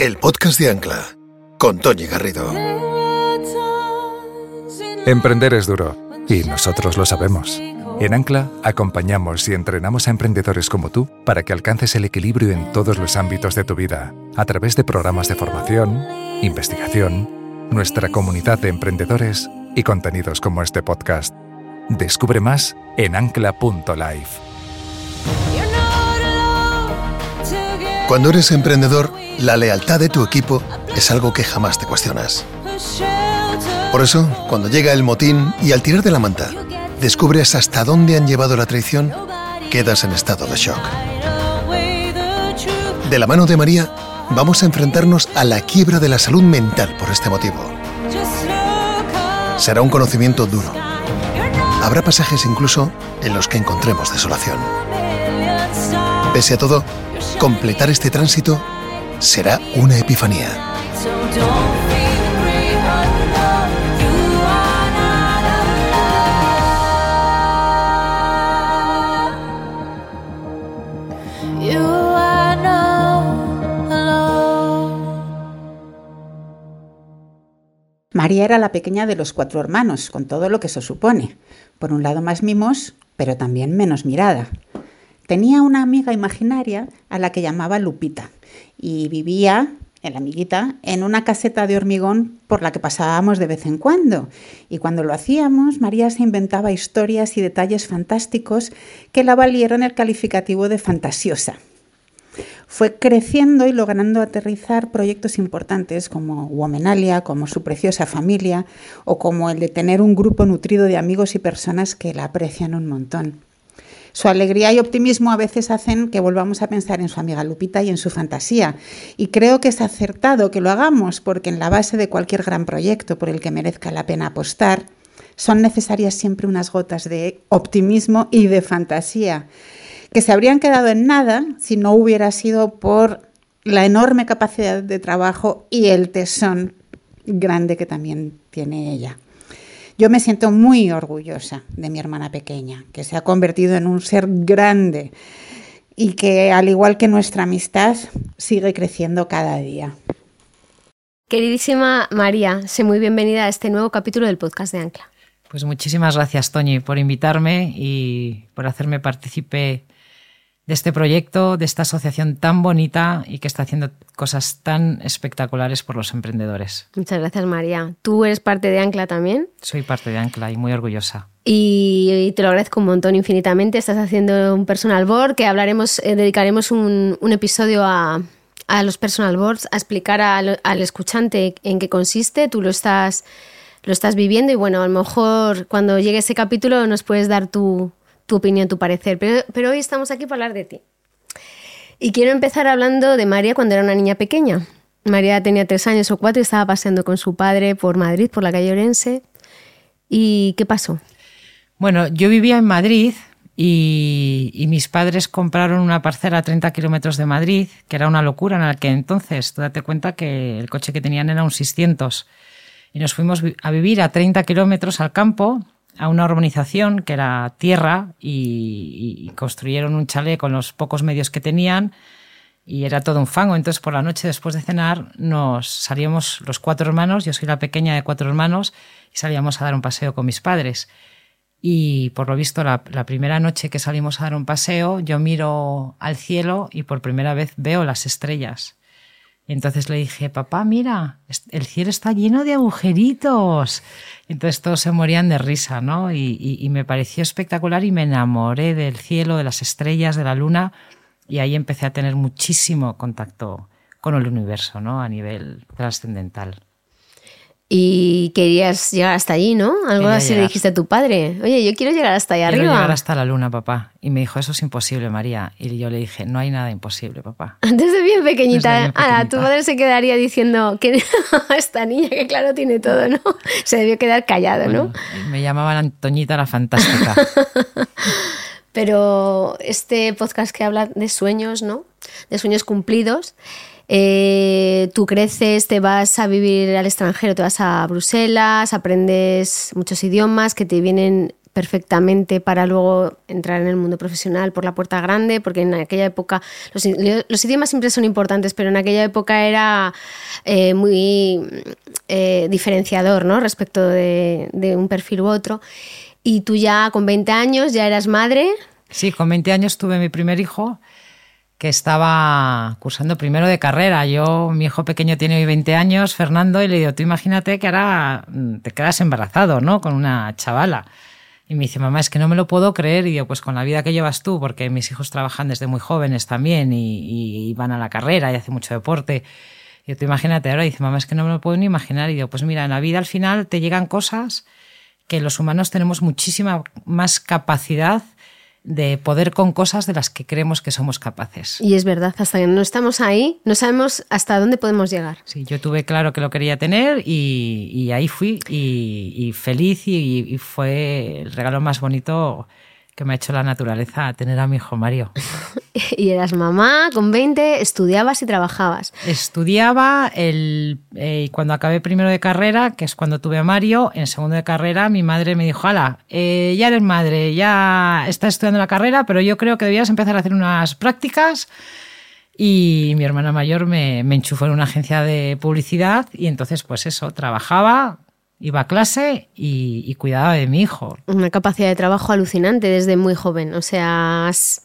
el podcast de Ancla, con Toñi Garrido. Emprender es duro, y nosotros lo sabemos. En Ancla acompañamos y entrenamos a emprendedores como tú para que alcances el equilibrio en todos los ámbitos de tu vida, a través de programas de formación, investigación, nuestra comunidad de emprendedores y contenidos como este podcast. Descubre más en ancla.life. Cuando eres emprendedor, la lealtad de tu equipo es algo que jamás te cuestionas. Por eso, cuando llega el motín y al tirar de la manta, descubres hasta dónde han llevado la traición, quedas en estado de shock. De la mano de María, vamos a enfrentarnos a la quiebra de la salud mental por este motivo. Será un conocimiento duro. Habrá pasajes incluso en los que encontremos desolación. Pese a todo, completar este tránsito será una epifanía. María era la pequeña de los cuatro hermanos, con todo lo que eso supone. Por un lado más mimos, pero también menos mirada. Tenía una amiga imaginaria a la que llamaba Lupita y vivía, el amiguita, en una caseta de hormigón por la que pasábamos de vez en cuando. Y cuando lo hacíamos, María se inventaba historias y detalles fantásticos que la valieron el calificativo de fantasiosa. Fue creciendo y logrando aterrizar proyectos importantes como Womenalia, como su preciosa familia o como el de tener un grupo nutrido de amigos y personas que la aprecian un montón. Su alegría y optimismo a veces hacen que volvamos a pensar en su amiga Lupita y en su fantasía. Y creo que es acertado que lo hagamos porque en la base de cualquier gran proyecto por el que merezca la pena apostar, son necesarias siempre unas gotas de optimismo y de fantasía que se habrían quedado en nada si no hubiera sido por la enorme capacidad de trabajo y el tesón grande que también tiene ella. Yo me siento muy orgullosa de mi hermana pequeña, que se ha convertido en un ser grande y que, al igual que nuestra amistad, sigue creciendo cada día. Queridísima María, sé muy bienvenida a este nuevo capítulo del podcast de Ancla. Pues muchísimas gracias, Toñi, por invitarme y por hacerme partícipe de este proyecto, de esta asociación tan bonita y que está haciendo cosas tan espectaculares por los emprendedores. Muchas gracias, María. ¿Tú eres parte de Ancla también? Soy parte de Ancla y muy orgullosa. Y, te lo agradezco un montón infinitamente. Estás haciendo un personal board que hablaremos, eh, dedicaremos un, episodio a, los personal boards, a explicar al, al escuchante en qué consiste. Tú lo estás, lo estás viviendo y bueno, a lo mejor cuando llegue ese capítulo nos puedes dar tu, tu opinión, tu parecer, pero, hoy estamos aquí para hablar de ti. Y quiero empezar hablando de María cuando era una niña pequeña. María tenía tres años o cuatro y estaba paseando con su padre por Madrid, por la calle Orense. ¿Y qué pasó? Bueno, yo vivía en Madrid y, mis padres compraron una parcela a 30 kilómetros de Madrid, que era una locura en aquel entonces. Tú date cuenta que el coche que tenían era un 600. Y nos fuimos a vivir a 30 kilómetros al campo, a una urbanización que era tierra y, construyeron un chalet con los pocos medios que tenían y era todo un fango. Entonces por la noche después de cenar nos salíamos los cuatro hermanos, yo soy la pequeña de cuatro hermanos, y salíamos a dar un paseo con mis padres. Y por lo visto la, la primera noche que salimos a dar un paseo yo miro al cielo y por primera vez veo las estrellas. Entonces le dije, papá, mira, el cielo está lleno de agujeritos. Entonces todos se morían de risa, ¿no? Y, me pareció espectacular y me enamoré del cielo, de las estrellas, de la luna. Y ahí empecé a tener muchísimo contacto con el universo, ¿no? A nivel trascendental y querías llegar hasta allí, ¿no? Algo así le dijiste a tu padre. Oye, yo quiero llegar hasta allá quiero arriba. llegar hasta la luna, papá. Y me dijo, eso es imposible, María. Y yo le dije, no hay nada imposible, papá. Desde bien pequeñita. Desde Ah, tu padre se quedaría diciendo que esta niña que claro tiene todo, ¿no? Se debió quedar callado, ¿no? Me llamaban Antoñita la fantástica. Pero este podcast que habla de sueños, ¿no? De sueños cumplidos. Eh, tú creces, te vas a vivir al extranjero, te vas a Bruselas, aprendes muchos idiomas que te vienen perfectamente para luego entrar en el mundo profesional por la puerta grande, porque en aquella época los, idiomas siempre son importantes, pero en aquella época era eh, muy eh, diferenciador ¿no? respecto de, de un perfil u otro. Y tú ya con 20 años ya eras madre. Sí, con 20 años tuve mi primer hijo que estaba cursando primero de carrera. Yo, mi hijo pequeño tiene hoy 20 años, Fernando, y le digo, tú imagínate que ahora mm, te quedas embarazado, ¿no? Con una chavala. Y me dice, mamá, es que no me lo puedo creer. Y yo, pues con la vida que llevas tú, porque mis hijos trabajan desde muy jóvenes también y, van a la carrera y hacen mucho deporte. Y yo, tú imagínate ahora, y dice, mamá, es que no me lo puedo ni imaginar. Y yo, pues mira, en la vida al final te llegan cosas que los humanos tenemos muchísima más capacidad de poder con cosas de las que creemos que somos capaces. Y es verdad, hasta que no estamos ahí, no sabemos hasta dónde podemos llegar. Sí, yo tuve claro que lo quería tener y, ahí fui y, feliz y, fue el regalo más bonito que me ha hecho la naturaleza tener a mi hijo Mario. y eras mamá, con 20, estudiabas y trabajabas. Estudiaba el, eh, y cuando acabé primero de carrera, que es cuando tuve a Mario, en segundo de carrera mi madre me dijo, ala, eh, ya eres madre, ya estás estudiando la carrera, pero yo creo que debías empezar a hacer unas prácticas. Y mi hermana mayor me, me enchufó en una agencia de publicidad y entonces pues eso, trabajaba, iba a clase y, cuidaba de mi hijo. Una capacidad de trabajo alucinante desde muy joven. O sea, has,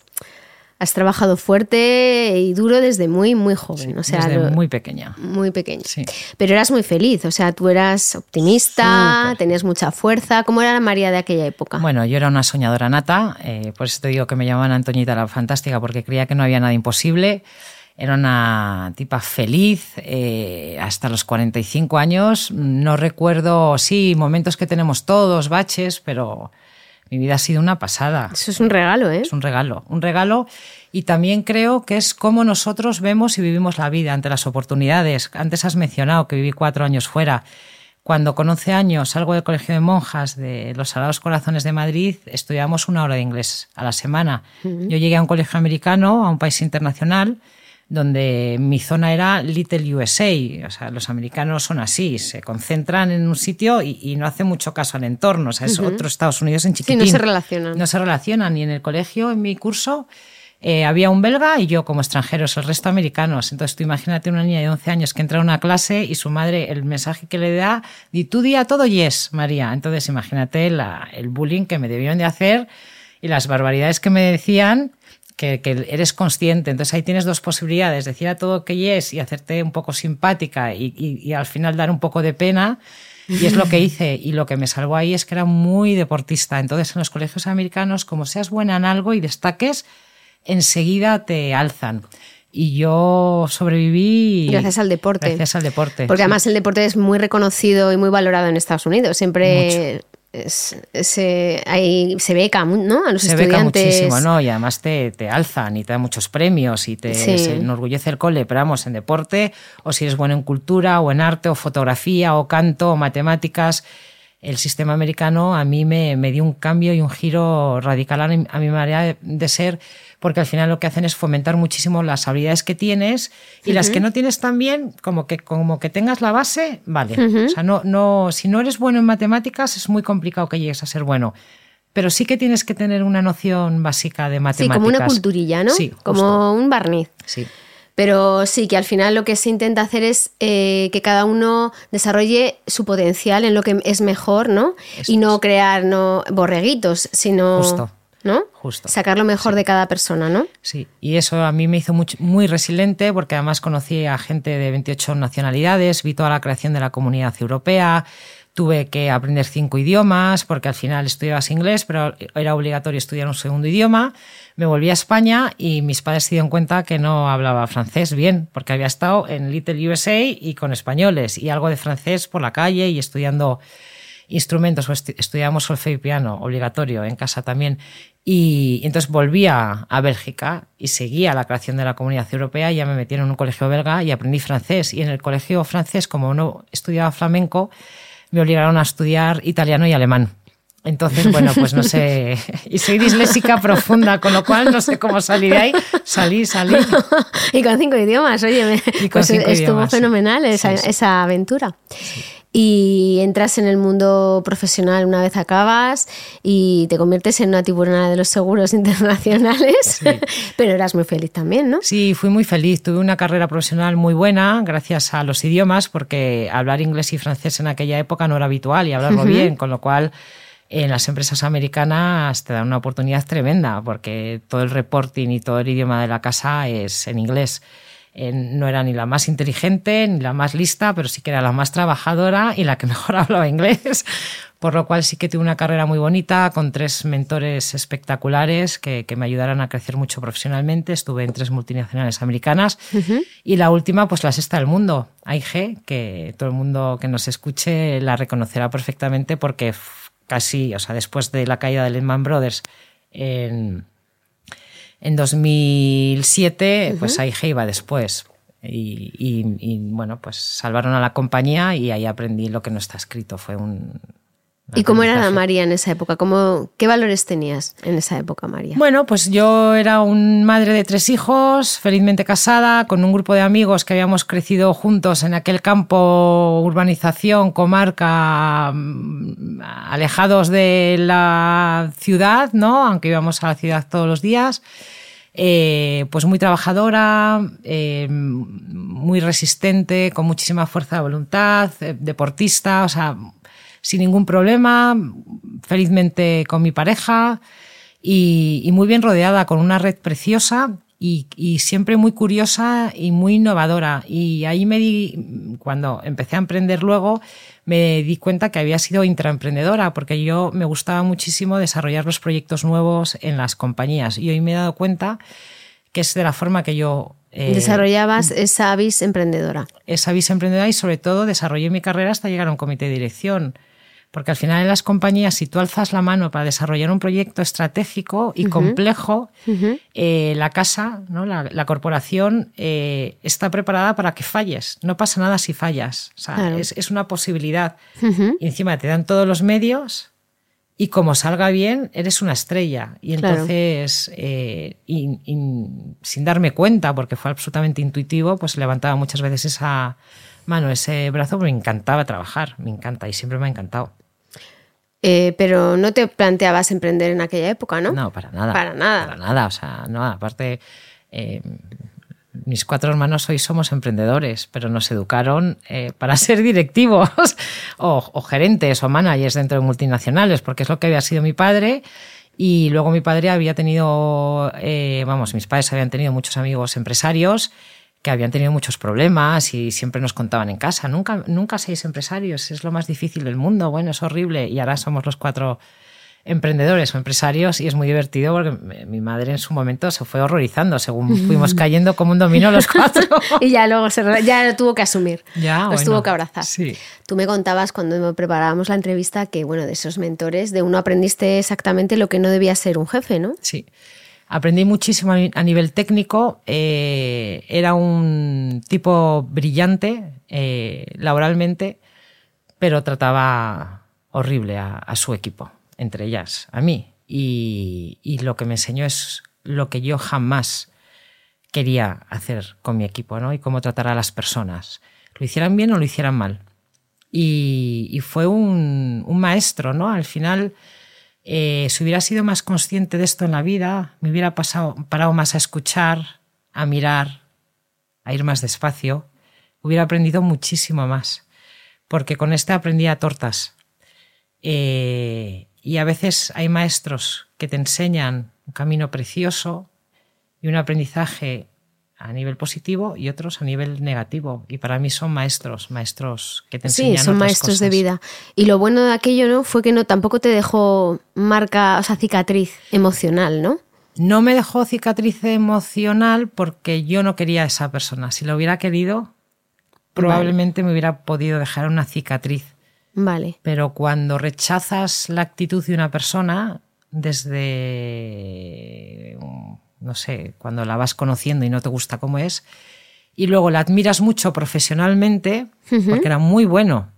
trabajado fuerte y duro desde muy, muy joven. o sea, desde muy pequeña. Muy pequeña. Sí. Pero eras muy feliz. O sea, tú eras optimista, tenías mucha fuerza. ¿Cómo era la María de aquella época? Bueno, yo era una soñadora nata. Eh, por eso te digo que me llamaban Antoñita la Fantástica, porque creía que no había nada imposible. Era una tipa feliz eh, hasta los 45 años. No recuerdo, sí, momentos que tenemos todos, baches, pero mi vida ha sido una pasada. Eso es un regalo, ¿eh? Es un regalo, un regalo. Y también creo que es cómo nosotros vemos y vivimos la vida ante las oportunidades. Antes has mencionado que viví cuatro años fuera. Cuando con 11 años salgo del Colegio de Monjas de los Sagrados Corazones de Madrid, estudiamos una hora de inglés a la semana. Yo llegué a un colegio americano, a un país internacional, donde mi zona era Little USA, o sea, los americanos son así, se concentran en un sitio y, no hacen mucho caso al entorno, o sea, es otro Estados Unidos en chiquitín. Sí, no se relacionan. No se relacionan, y en el colegio, en mi curso, eh, había un belga y yo como extranjeros, el resto americanos. Entonces tú imagínate una niña de 11 años que entra a una clase y su madre, el mensaje que le da, di tú di a todo yes, María. Entonces imagínate el bullying que me debieron de hacer y las barbaridades que me decían que, eres consciente. Entonces ahí tienes dos posibilidades, decir a todo que yes y hacerte un poco simpática y, al final dar un poco de pena. Y es lo que hice. Y lo que me salvó ahí es que era muy deportista. Entonces en los colegios americanos, como seas buena en algo y destaques, enseguida te alzan. Y yo sobreviví. Gracias al deporte. Gracias al deporte. Porque además el deporte es muy reconocido y muy valorado en Estados Unidos. Siempre se, ahí se beca ¿no? a los se estudiantes. beca muchísimo, ¿no? Y además te, te, alzan y te dan muchos premios y te enorgullece el cole, pero vamos, en deporte, o si eres bueno en cultura, o en arte, o fotografía, o canto, o matemáticas, el sistema americano a mí me, me dio un cambio y un giro radical a mi, a mi manera de ser porque al final lo que hacen es fomentar muchísimo las habilidades que tienes y las que no tienes también, como que, como que tengas la base, vale. O sea, no, no, si no eres bueno en matemáticas es muy complicado que llegues a ser bueno pero sí que tienes que tener una noción básica de matemáticas. Sí, como una culturilla, ¿no? Sí, como un barniz. Sí. Pero sí, que al final lo que se intenta hacer es eh, que cada uno desarrolle su potencial en lo que es mejor, ¿no? y no crear no, borreguitos, sino... Justo. ¿no? Justo. Sacar lo mejor de cada persona, ¿no? Sí, y eso a mí me hizo muy, muy, resiliente porque además conocí a gente de 28 nacionalidades, vi toda la creación de la comunidad europea, tuve que aprender cinco idiomas porque al final estudiabas inglés, pero era obligatorio estudiar un segundo idioma. Me volví a España y mis padres se dieron cuenta que no hablaba francés bien porque había estado en Little USA y con españoles y algo de francés por la calle y estudiando instrumentos, estudiamos solfeo y piano, obligatorio, en casa también. Y, entonces volví a, Bélgica y seguía la creación de la comunidad europea. Ya me metí en un colegio belga y aprendí francés. Y en el colegio francés, como no estudiaba flamenco, me obligaron a estudiar italiano y alemán. Entonces, bueno, pues no sé. Y soy disléxica profunda, con lo cual no sé cómo salir de ahí. Salí, salí. y con cinco idiomas, oye, pues estuvo fenomenal esa, esa aventura. y entras en el mundo profesional una vez acabas y te conviertes en una tiburona de los seguros internacionales, pero eras muy feliz también, ¿no? Sí, fui muy feliz. Tuve una carrera profesional muy buena gracias a los idiomas, porque hablar inglés y francés en aquella época no era habitual y hablarlo bien, con lo cual en las empresas americanas te dan una oportunidad tremenda, porque todo el reporting y todo el idioma de la casa es en inglés no era ni la más inteligente ni la más lista, pero sí que era la más trabajadora y la que mejor hablaba inglés. Por lo cual sí que tuve una carrera muy bonita con tres mentores espectaculares que, me ayudaron a crecer mucho profesionalmente. Estuve en tres multinacionales americanas y la última, pues la sexta del mundo, AIG, que todo el mundo que nos escuche la reconocerá perfectamente porque casi, o sea, después de la caída de Lehman Brothers en en 2007, pues AIG iba después. Y, bueno, pues salvaron a la compañía y ahí aprendí lo que no está escrito. Fue un, ¿Y cómo era la María en esa época? ¿Cómo, ¿Qué valores tenías en esa época, María? Bueno, pues yo era un madre de tres hijos, felizmente casada, con un grupo de amigos que habíamos crecido juntos en aquel campo, urbanización, comarca, mm, alejados de la ciudad, ¿no? Aunque íbamos a la ciudad todos los días. Eh, pues muy trabajadora, eh, muy resistente, con muchísima fuerza de voluntad, eh, deportista, o sea, sin ningún problema, felizmente con mi pareja y, muy bien rodeada, con una red preciosa y, siempre muy curiosa y muy innovadora. Y ahí me di, cuando empecé a emprender luego, me di cuenta que había sido intraemprendedora, porque yo me gustaba muchísimo desarrollar los proyectos nuevos en las compañías. Y hoy me he dado cuenta que es de la forma que yo eh, Desarrollabas esa vis emprendedora. Esa vis emprendedora y sobre todo desarrollé mi carrera hasta llegar a un comité de dirección. Porque al final en las compañías, si tú alzas la mano para desarrollar un proyecto estratégico y complejo, eh, la casa, ¿no? la, corporación, eh, está preparada para que falles. No pasa nada si fallas. O sea, es, una posibilidad. Y encima te dan todos los medios y como salga bien, eres una estrella. Y entonces, eh, sin darme cuenta, porque fue absolutamente intuitivo, pues levantaba muchas veces esa mano, ese brazo, me encantaba trabajar, me encanta y siempre me ha encantado. Eh, pero no te planteabas emprender en aquella época, ¿no? No, para nada. Para nada. Para nada, o sea, no, aparte, eh, mis cuatro hermanos hoy somos emprendedores, pero nos educaron eh, para ser directivos o, gerentes o managers dentro de multinacionales, porque es lo que había sido mi padre. Y luego mi padre había tenido, vamos, mis padres habían tenido muchos amigos empresarios que habían tenido muchos problemas y siempre nos contaban en casa, nunca, nunca seis empresarios, es lo más difícil del mundo, bueno, es horrible y ahora somos los cuatro emprendedores o empresarios y es muy divertido porque mi madre en su momento se fue horrorizando según fuimos cayendo como un dominó los cuatro. y ya luego se, ya lo tuvo que asumir, ya, los tuvo que abrazar. Sí. Tú me contabas cuando preparábamos la entrevista que, bueno, de esos mentores, de uno aprendiste exactamente lo que no debía ser un jefe, ¿no? Sí. Aprendí muchísimo a nivel técnico. Eh, era un tipo brillante eh, laboralmente, pero trataba horrible a, su equipo, entre ellas a mí. Y, lo que me enseñó es lo que yo jamás quería hacer con mi equipo, ¿no? Y cómo tratar a las personas. Lo hicieran bien o lo hicieran mal. Y, fue un, un, maestro, ¿no? Al final eh, si hubiera sido más consciente de esto en la vida, me hubiera pasado, parado más a escuchar, a mirar, a ir más despacio, hubiera aprendido muchísimo más. Porque con este aprendía tortas. Eh, y a veces hay maestros que te enseñan un camino precioso y un aprendizaje a nivel positivo y otros a nivel negativo. Y para mí son maestros, maestros que te enseñan. Sí, son maestros de vida. Y lo bueno de aquello, ¿no? Fue que no tampoco te dejó marca, o sea, cicatriz emocional, ¿no? No me dejó cicatriz emocional porque yo no quería a esa persona. Si lo hubiera querido, probablemente me hubiera podido dejar una cicatriz. Vale. Pero cuando rechazas la actitud de una persona desde no sé, cuando la vas conociendo y no te gusta cómo es, y luego la admiras mucho profesionalmente, porque era muy bueno.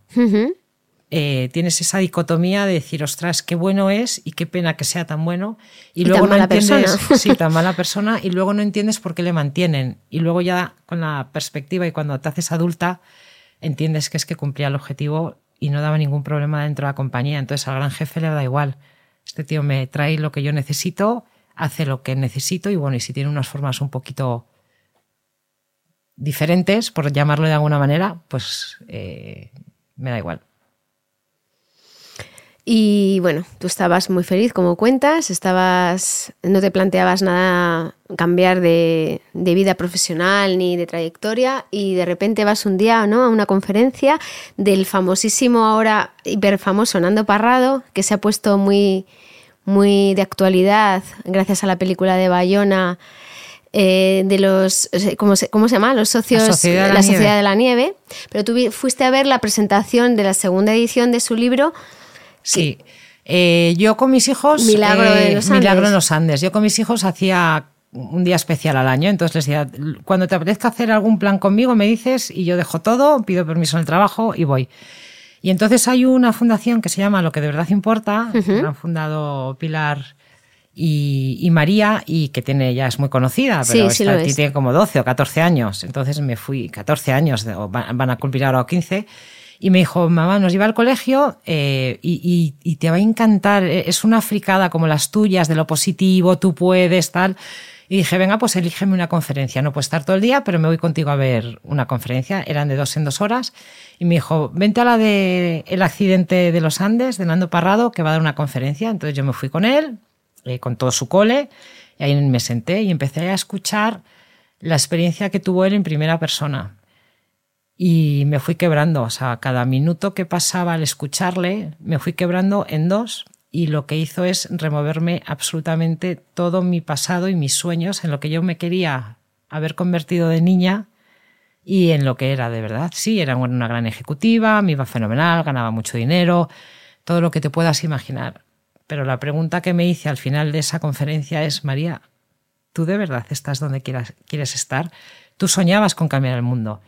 Eh, tienes esa dicotomía de decir, ostras, qué bueno es y qué pena que sea tan bueno. Y, luego no entiendes, sí, tan mala persona, y luego no entiendes por qué le mantienen. Y luego ya con la perspectiva y cuando te haces adulta, entiendes que es que cumplía el objetivo y no daba ningún problema dentro de la compañía. Entonces al gran jefe le da igual. Este tío me trae lo que yo necesito, hace lo que necesito y bueno, y si tiene unas formas un poquito diferentes, por llamarlo de alguna manera, pues eh, me da igual. Y bueno, tú estabas muy feliz, como cuentas, estabas, no te planteabas nada cambiar de, vida profesional ni de trayectoria y de repente vas un día ¿no? a una conferencia del famosísimo ahora hiperfamoso Nando Parrado, que se ha puesto muy, muy de actualidad gracias a la película de Bayona eh, de los, ¿cómo se, ¿cómo se, llama? Los socios, la Sociedad, de la, la, Sociedad de la Nieve. Pero tú fuiste a ver la presentación de la segunda edición de su libro Sí. Eh, yo con mis hijos. Milagro, eh, en los Andes. Milagro en los Andes. Yo con mis hijos hacía un día especial al año. Entonces les decía, cuando te apetezca hacer algún plan conmigo, me dices y yo dejo todo, pido permiso en el trabajo y voy. Y entonces hay una fundación que se llama Lo que de verdad importa, uh -huh. han fundado Pilar y, y, María, y que tiene ya es muy conocida, pero sí, tiene como 12 o 14 años. Entonces me fui, 14 años, van a cumplir ahora 15. Y me dijo, mamá, nos lleva al colegio eh, y, y, y, te va a encantar. Es una fricada como las tuyas, de lo positivo, tú puedes, tal. Y dije, venga, pues elígeme una conferencia. No puedo estar todo el día, pero me voy contigo a ver una conferencia. Eran de dos en dos horas. Y me dijo, vente a la de el accidente de los Andes, de Nando Parrado, que va a dar una conferencia. Entonces yo me fui con él, eh, con todo su cole, y ahí me senté y empecé a escuchar la experiencia que tuvo él en primera persona y me fui quebrando, o sea, cada minuto que pasaba al escucharle, me fui quebrando en dos y lo que hizo es removerme absolutamente todo mi pasado y mis sueños en lo que yo me quería haber convertido de niña y en lo que era de verdad. Sí, era una gran ejecutiva, me iba fenomenal, ganaba mucho dinero, todo lo que te puedas imaginar. Pero la pregunta que me hice al final de esa conferencia es, María, ¿tú de verdad estás donde quieres estar? Tú soñabas con cambiar el mundo.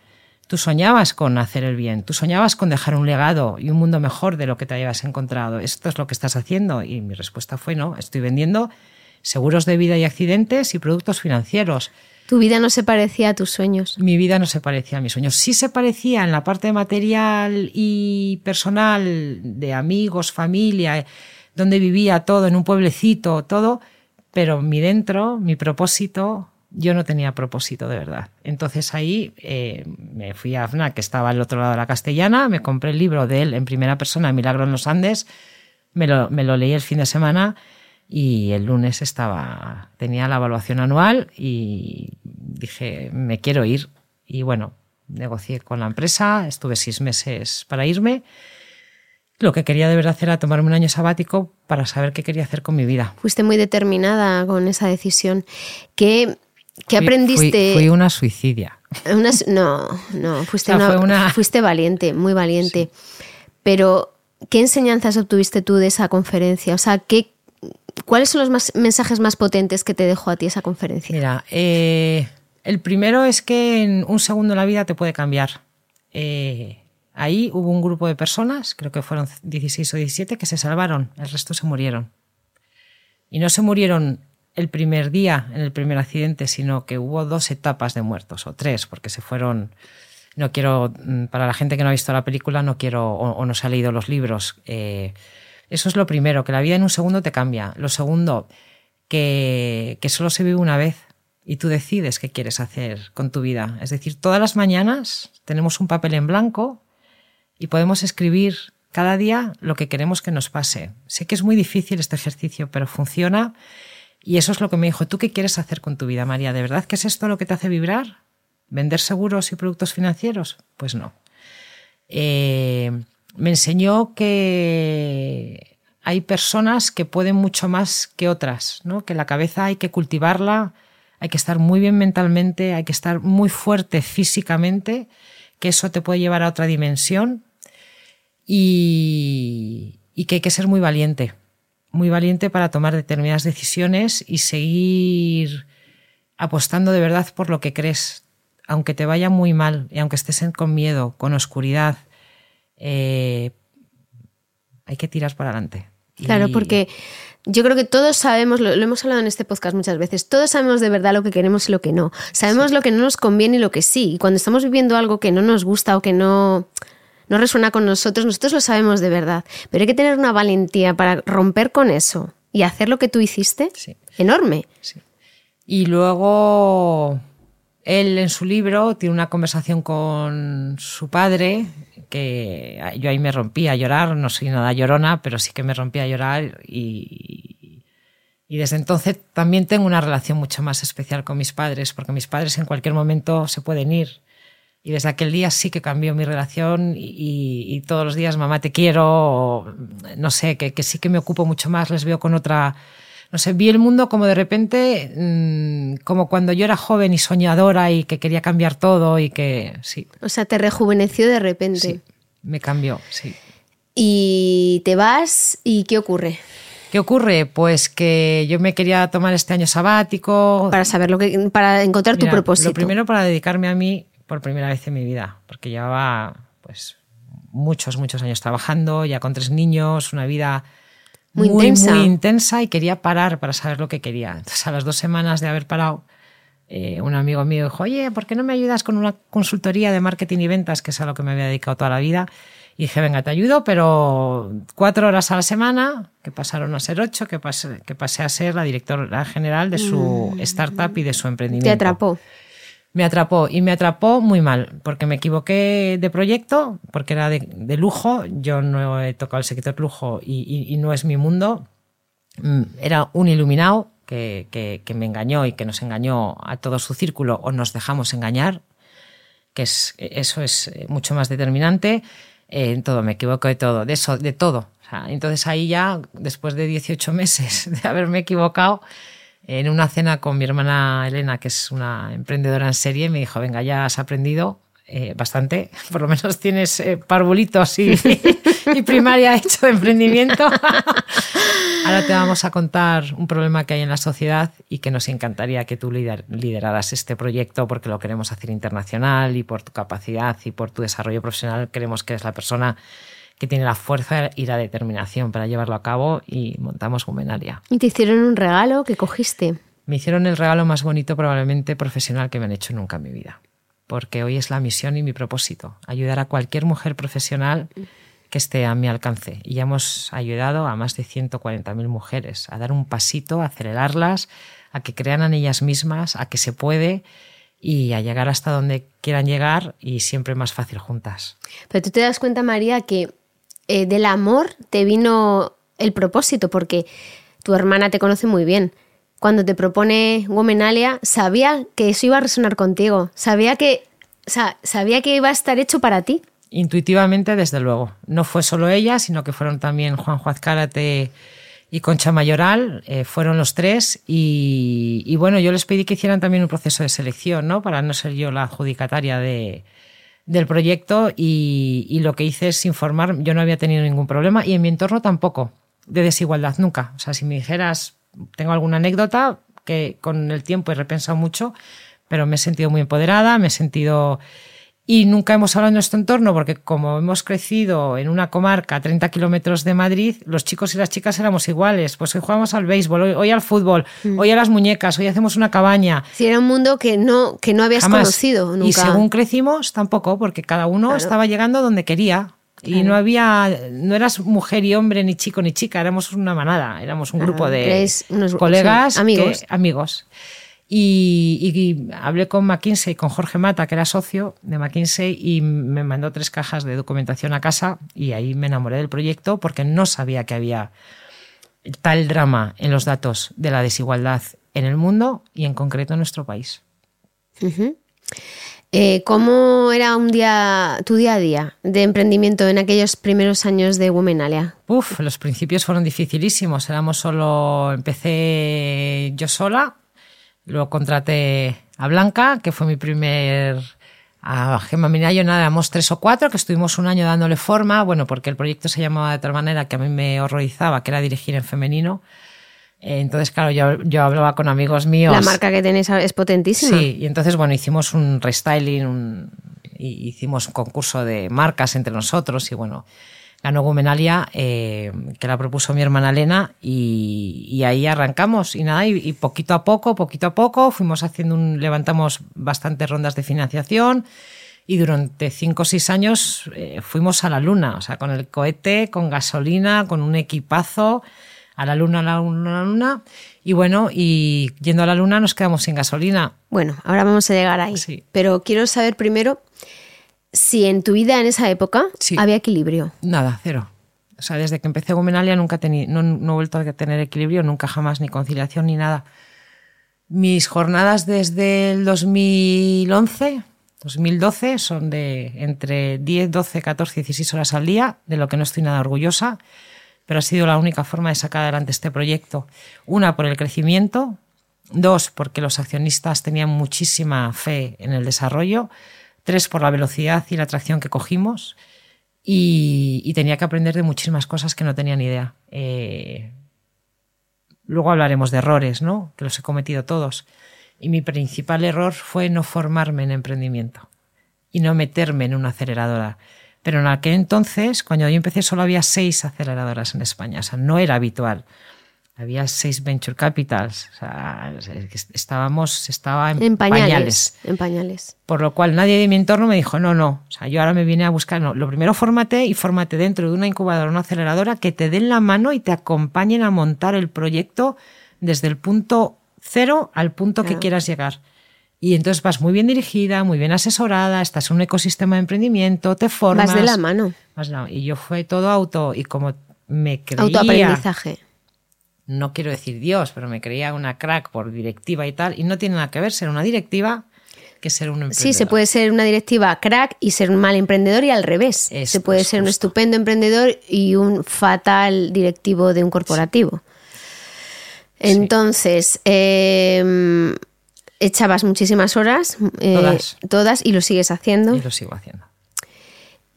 Tú soñabas con hacer el bien, tú soñabas con dejar un legado y un mundo mejor de lo que te habías encontrado. ¿Esto es lo que estás haciendo? Y mi respuesta fue no, estoy vendiendo seguros de vida y accidentes y productos financieros. Tu vida no se parecía a tus sueños. Mi vida no se parecía a mis sueños. Sí se parecía en la parte material y personal de amigos, familia, donde vivía todo, en un pueblecito, todo, pero mi dentro, mi propósito, yo no tenía propósito de verdad. Entonces ahí eh, me fui a AFNA, que estaba al otro lado de la castellana, me compré el libro de él en primera persona, Milagro en los Andes, me lo, me lo leí el fin de semana y el lunes estaba, tenía la evaluación anual y dije, me quiero ir. Y bueno, negocié con la empresa, estuve seis meses para irme. Lo que quería de verdad era tomarme un año sabático para saber qué quería hacer con mi vida. Fuiste muy determinada con esa decisión. ¿Qué, ¿Qué fui, aprendiste? Fui, fui, una suicidia. Una, no, no, fuiste, o sea, una, una... fuiste valiente, muy valiente. Sí. Pero, ¿qué enseñanzas obtuviste tú de esa conferencia? O sea, ¿qué, ¿cuáles son los más, mensajes más potentes que te dejó a ti esa conferencia? Mira, eh, el primero es que en un segundo la vida te puede cambiar. Eh, ahí hubo un grupo de personas, creo que fueron 16 o 17, que se salvaron, el resto se murieron. Y no se murieron el primer día en el primer accidente, sino que hubo dos etapas de muertos, o tres, porque se fueron. No quiero, para la gente que no ha visto la película, no quiero, o, no se ha leído los libros. Eh, eso es lo primero, que la vida en un segundo te cambia. Lo segundo, que solo se vive una vez y tú decides qué quieres hacer con tu vida. Es decir, todas las mañanas tenemos un papel en blanco y podemos escribir cada día lo que queremos que nos pase. Sé que es muy difícil este ejercicio, pero funciona y eso es lo que me dijo, ¿tú qué quieres hacer con tu vida, María? ¿De verdad que es esto lo que te hace vibrar? ¿Vender seguros y productos financieros? Pues no. Eh, me enseñó que hay personas que pueden mucho más que otras, ¿no? que la cabeza hay que cultivarla, hay que estar muy bien mentalmente, hay que estar muy fuerte físicamente, que eso te puede llevar a otra dimensión y, y que hay que ser muy valiente muy valiente para tomar determinadas decisiones y seguir apostando de verdad por lo que crees, aunque te vaya muy mal y aunque estés con miedo, con oscuridad, eh, hay que tirar para adelante. Claro, y... porque yo creo que todos sabemos, lo, lo, hemos hablado en este podcast muchas veces, todos sabemos de verdad lo que queremos y lo que no. Sabemos sí. lo que no nos conviene y lo que sí. Y cuando estamos viviendo algo que no nos gusta o que no no resuena con nosotros, nosotros lo sabemos de verdad, pero hay que tener una valentía para romper con eso y hacer lo que tú hiciste, enorme. Y luego él en su libro tiene una conversación con su padre que yo ahí me rompí a llorar, no soy nada llorona, pero sí que me rompí a llorar y, y desde entonces también tengo una relación mucho más especial con mis padres, porque mis padres en cualquier momento se pueden ir. Y desde aquel día sí que cambió mi relación y, todos los días, mamá, te quiero, no sé, que, que, sí que me ocupo mucho más, les veo con otra... No sé, vi el mundo como de repente, mm, como cuando yo era joven y soñadora y que quería cambiar todo y que sí. O sea, te rejuveneció de repente. Sí, me cambió, sí. Y te vas y ¿qué ocurre? ¿Qué ocurre? Pues que yo me quería tomar este año sabático. Para saber lo que, para encontrar tu propósito. Lo primero para dedicarme a mí por primera vez en mi vida, porque llevaba pues muchos, muchos años trabajando, ya con tres niños, una vida muy, intensa. muy intensa y quería parar para saber lo que quería. Entonces a las dos semanas de haber parado, eh, un amigo mío dijo, oye, ¿por qué no me ayudas con una consultoría de marketing y ventas, que es a lo que me había dedicado toda la vida? Y dije, venga, te ayudo, pero cuatro horas a la semana, que pasaron a ser ocho, que pasé, que pasé a ser la directora general de su mm. startup y de su emprendimiento. Te atrapó. Me atrapó y me atrapó muy mal, porque me equivoqué de proyecto, porque era de, lujo, yo no he tocado el sector lujo y, no es mi mundo. Mm, era un iluminado que, me engañó y que nos engañó a todo su círculo o nos dejamos engañar, que es, eso es mucho más determinante en todo, me equivoco de todo, de eso, de todo. entonces ahí ya, después de 18 meses de haberme equivocado, en una cena con mi hermana Elena, que es una emprendedora en serie, me dijo, venga, ya has aprendido eh, bastante, por lo menos tienes eh, parvulitos y, primaria hecho de emprendimiento. Ahora te vamos a contar un problema que hay en la sociedad y que nos encantaría que tú lideraras este proyecto porque lo queremos hacer internacional y por tu capacidad y por tu desarrollo profesional creemos que eres la persona que tiene la fuerza y la determinación para llevarlo a cabo y montamos Gumenaria. ¿Y te hicieron un regalo que cogiste? Me hicieron el regalo más bonito probablemente profesional que me han hecho nunca en mi vida porque hoy es la misión y mi propósito, ayudar a cualquier mujer profesional que esté a mi alcance. Y ya hemos ayudado a más de 140.000 mujeres a dar un pasito, a acelerarlas, a que crean en ellas mismas, a que se puede y a llegar hasta donde quieran llegar y siempre más fácil juntas. Pero tú te das cuenta, María, que eh, del amor te vino el propósito, porque tu hermana te conoce muy bien cuando te propone Womenalia, sabía que eso iba a resonar contigo. Sabía que, sabía que iba a estar hecho para ti. Intuitivamente, desde luego. No fue solo ella, sino que fueron también Juan Azcárate y Concha Mayoral, eh, fueron los tres. Y, bueno, yo les pedí que hicieran también un proceso de selección, ¿no? Para no ser yo la adjudicataria de, del proyecto. Y, lo que hice es informar. Yo no había tenido ningún problema y en mi entorno tampoco, de desigualdad, nunca. O sea, si me dijeras tengo alguna anécdota que con el tiempo he repensado mucho, pero me he sentido muy empoderada, me he sentido... Y nunca hemos hablado en nuestro entorno porque como hemos crecido en una comarca a 30 kilómetros de Madrid, los chicos y las chicas éramos iguales. Pues hoy jugamos al béisbol, hoy, al fútbol, mm. hoy a las muñecas, hoy hacemos una cabaña. Si era un mundo que no, que no habías conocido nunca. Y según crecimos, tampoco, porque cada uno estaba llegando donde quería. Y no había, no eras mujer y hombre, ni chico ni chica, éramos una manada, éramos un grupo de colegas, amigos. amigos. Y, hablé con McKinsey, con Jorge Mata, que era socio de McKinsey, y me mandó tres cajas de documentación a casa y ahí me enamoré del proyecto porque no sabía que había tal drama en los datos de la desigualdad en el mundo y en concreto en nuestro país. Eh, ¿Cómo era un día, tu día a día de emprendimiento en aquellos primeros años de Womenalia? Uf, los principios fueron dificilísimos. Éramos solo, empecé yo sola, luego contraté a Blanca, que fue mi primer a Gemma Minayo nada, éramos tres o cuatro que estuvimos un año dándole forma, bueno, porque el proyecto se llamaba de tal manera que a mí me horrorizaba, que era dirigir en femenino. Entonces, claro, yo, yo, hablaba con amigos míos. La marca que tenéis es potentísima. Sí, y entonces, bueno, hicimos un restyling, un, hicimos un concurso de marcas entre nosotros y bueno, ganó Gumenalia, eh, que la propuso mi hermana Elena y, ahí arrancamos y nada, y, poquito a poco, poquito a poco fuimos haciendo un, levantamos bastantes rondas de financiación y durante cinco o seis años eh, fuimos a la luna, o sea, con el cohete, con gasolina, con un equipazo, a la luna, a la luna, a la luna. Y bueno, y yendo a la luna nos quedamos sin gasolina. Bueno, ahora vamos a llegar ahí. Sí. Pero quiero saber primero si en tu vida en esa época Sí. había equilibrio. Nada, cero. O sea, desde que empecé Gomenalia nunca tenido, no, no he vuelto a tener equilibrio, nunca jamás, ni conciliación ni nada. Mis jornadas desde el 2011, 2012 son de entre 10, 12, 14, 16 horas al día, de lo que no estoy nada orgullosa, pero ha sido la única forma de sacar adelante este proyecto. Una, por el crecimiento. Dos, porque los accionistas tenían muchísima fe en el desarrollo. Tres, por la velocidad y la atracción que cogimos. Y, y tenía que aprender de muchísimas cosas que no tenía ni idea. Eh, luego hablaremos de errores, ¿no? Que los he cometido todos. Y mi principal error fue no formarme en emprendimiento y no meterme en una aceleradora. Pero en aquel entonces, cuando yo empecé, solo había seis aceleradoras en España. O sea, no era habitual. Había seis venture capitals. O sea, estábamos, estaba en, En pañales, pañales. En pañales. Por lo cual nadie de mi entorno me dijo, no, no. O sea, yo ahora me vine a buscar, no. Lo primero, fórmate y fórmate dentro de una incubadora, una aceleradora que te den la mano y te acompañen a montar el proyecto desde el punto cero al punto Claro. que quieras llegar. Y entonces vas muy bien dirigida, muy bien asesorada, estás en un ecosistema de emprendimiento, te formas. Vas de la mano. Y yo fue todo auto, y como me creía Autoaprendizaje. No quiero decir Dios, pero me creía una crack por directiva y tal, y no tiene nada que ver ser una directiva que ser un emprendedor. Sí, se puede ser una directiva crack y ser un mal emprendedor y al revés. Se puede es ser un estupendo emprendedor y un fatal directivo de un corporativo. Entonces, eh, echabas muchísimas horas, eh, Todas. todas, y lo sigues haciendo. Y lo sigo haciendo.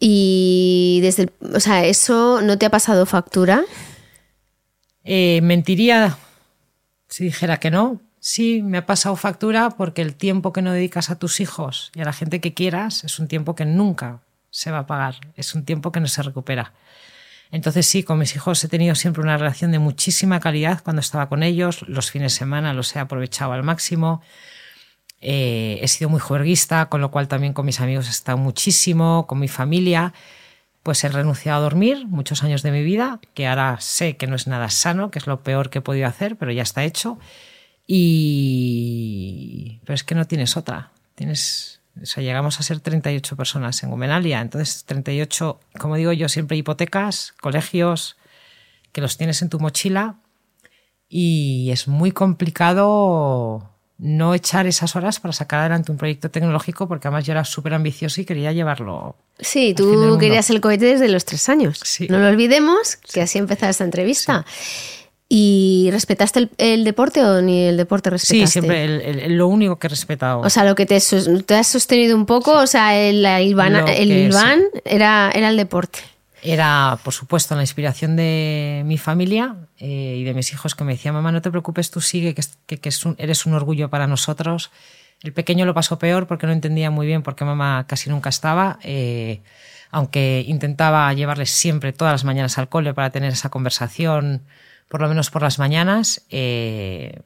Y desde, el- o sea, eso no te ha pasado factura. Eh, mentiría si dijera que no. Sí, me ha pasado factura porque el tiempo que no dedicas a tus hijos y a la gente que quieras es un tiempo que nunca se va a pagar, es un tiempo que no se recupera. Entonces sí, con mis hijos he tenido siempre una relación de muchísima calidad cuando estaba con ellos, los fines de semana los he aprovechado al máximo. Eh, he sido muy juerguista, con lo cual también con mis amigos he estado muchísimo, con mi familia. Pues he renunciado a dormir muchos años de mi vida, que ahora sé que no es nada sano, que es lo peor que he podido hacer, pero ya está hecho. Y. Pero es que no tienes otra. Tienes. O sea, llegamos a ser 38 personas en Gomenalia. Entonces, 38, como digo yo, siempre hipotecas, colegios, que los tienes en tu mochila. Y es muy complicado no echar esas horas para sacar adelante un proyecto tecnológico, porque además yo era súper ambicioso y quería llevarlo Sí, tú querías el cohete desde los tres años. Sí. No lo olvidemos, que así empezaba esta entrevista. ¿Y respetaste el, el deporte o ni el deporte respetaste? Sí, siempre el- el- lo único que he respetado. O sea, lo que te, te has sostenido un poco, o sea, el, el que era, era el deporte. Era, por supuesto, la inspiración de mi familia eh, y de mis hijos que me decían, mamá, no te preocupes, tú sigue, que, que- que eres un orgullo para nosotros. El pequeño lo pasó peor porque no entendía muy bien por qué mamá casi nunca estaba, eh, aunque intentaba llevarles siempre todas las mañanas al cole para tener esa conversación, por lo menos por las mañanas, eh,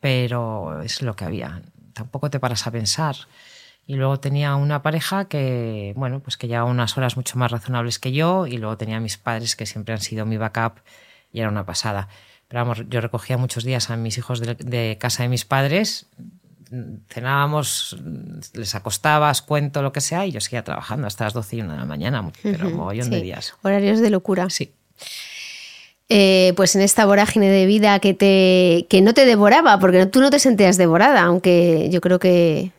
pero es lo que había. Tampoco te paras a pensar. Y luego tenía una pareja que, bueno, pues que llevaba unas horas mucho más razonables que yo. Y luego tenía a mis padres que siempre han sido mi backup y era una pasada. Pero vamos, yo recogía muchos días a mis hijos de, de casa de mis padres, cenábamos, les acostabas, cuento, lo que sea, y yo seguía trabajando hasta las 12 y 1 de la mañana, pero un mogollón de Sí, días. Horarios de locura. Sí. Eh, pues en esta vorágine de vida que, te, que no te devoraba, porque tú no te sentías devorada, aunque yo creo que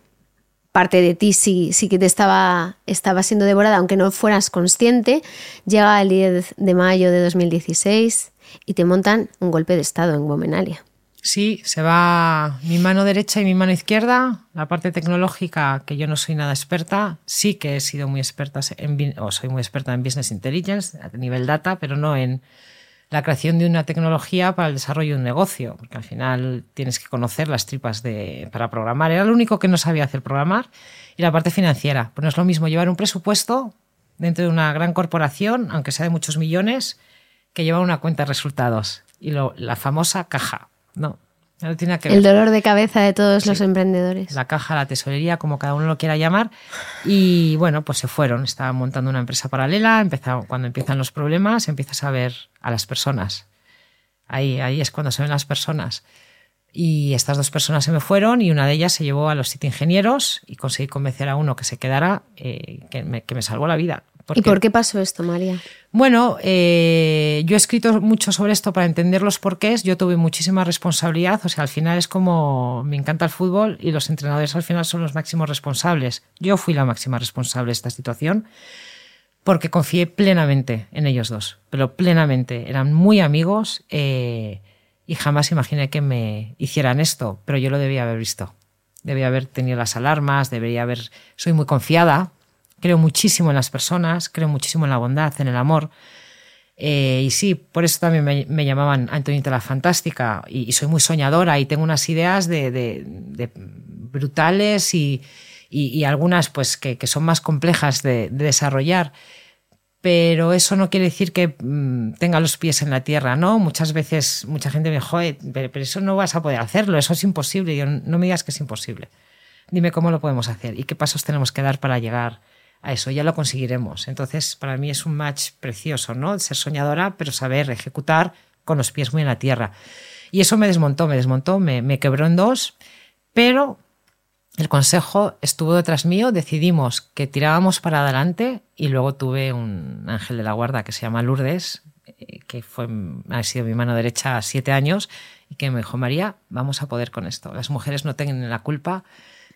parte de ti sí, sí que te estaba, estaba siendo devorada, aunque no fueras consciente, llega el 10 de mayo de 2016 y te montan un golpe de estado en Womenalia. Sí, se va mi mano derecha y mi mano izquierda. La parte tecnológica, que yo no soy nada experta, sí que he sido muy experta en, o soy muy experta en business intelligence a nivel data, pero no en la creación de una tecnología para el desarrollo de un negocio, porque al final tienes que conocer las tripas de, para programar. Era lo único que no sabía hacer programar y la parte financiera. Pues no es lo mismo llevar un presupuesto dentro de una gran corporación, aunque sea de muchos millones, que llevar una cuenta de resultados y lo- la famosa caja. No, No tiene que ver. El dolor de cabeza de todos los emprendedores. La caja, la tesorería, como cada uno lo quiera llamar. Y bueno, pues se fueron. Estaban montando una empresa paralela. Empezaron, cuando empiezan los problemas, empiezas a ver a las personas. Ahí, ahí es cuando se ven las personas. Y estas dos personas se me fueron y una de ellas se llevó a los siete ingenieros y conseguí convencer a uno que se quedara, eh, que, me, que me salvó la vida. ¿Y por qué pasó esto, María? Bueno, eh, yo he escrito mucho sobre esto para entender los porqués. Yo tuve muchísima responsabilidad. O sea, al final es como me encanta el fútbol y los entrenadores al final son los máximos responsables. Yo fui la máxima responsable de esta situación porque confié plenamente en ellos dos, pero plenamente. Eran muy amigos eh, y jamás imaginé que me hicieran esto, pero yo lo debía haber visto. Debía haber tenido las alarmas, debería haber. Soy muy confiada, creo muchísimo en las personas, creo muchísimo en la bondad, en el amor. Eh, y sí, por eso también me, llamaban Antonita la Fantástica y, soy muy soñadora y tengo unas ideas de, brutales y, y, algunas pues que, que, son más complejas de, desarrollar. Pero eso no quiere decir que mm, tenga los pies en la tierra, ¿no? Muchas veces mucha gente me dice, pero, pero, eso no vas a poder hacerlo, eso es imposible. Yo, no me digas que es imposible. Dime cómo lo podemos hacer y qué pasos tenemos que dar para llegar a eso, ya lo conseguiremos. Entonces, para mí es un match precioso, ¿no? Ser soñadora, pero saber ejecutar con los pies muy en la tierra. Y eso me desmontó, me desmontó, me, me quebró en dos, pero el consejo estuvo detrás mío, decidimos que tirábamos para adelante y luego tuve un ángel de la guarda que se llama Lourdes, eh, que fue, ha sido mi mano derecha siete años y que me dijo, María, vamos a poder con esto. Las mujeres no tienen la culpa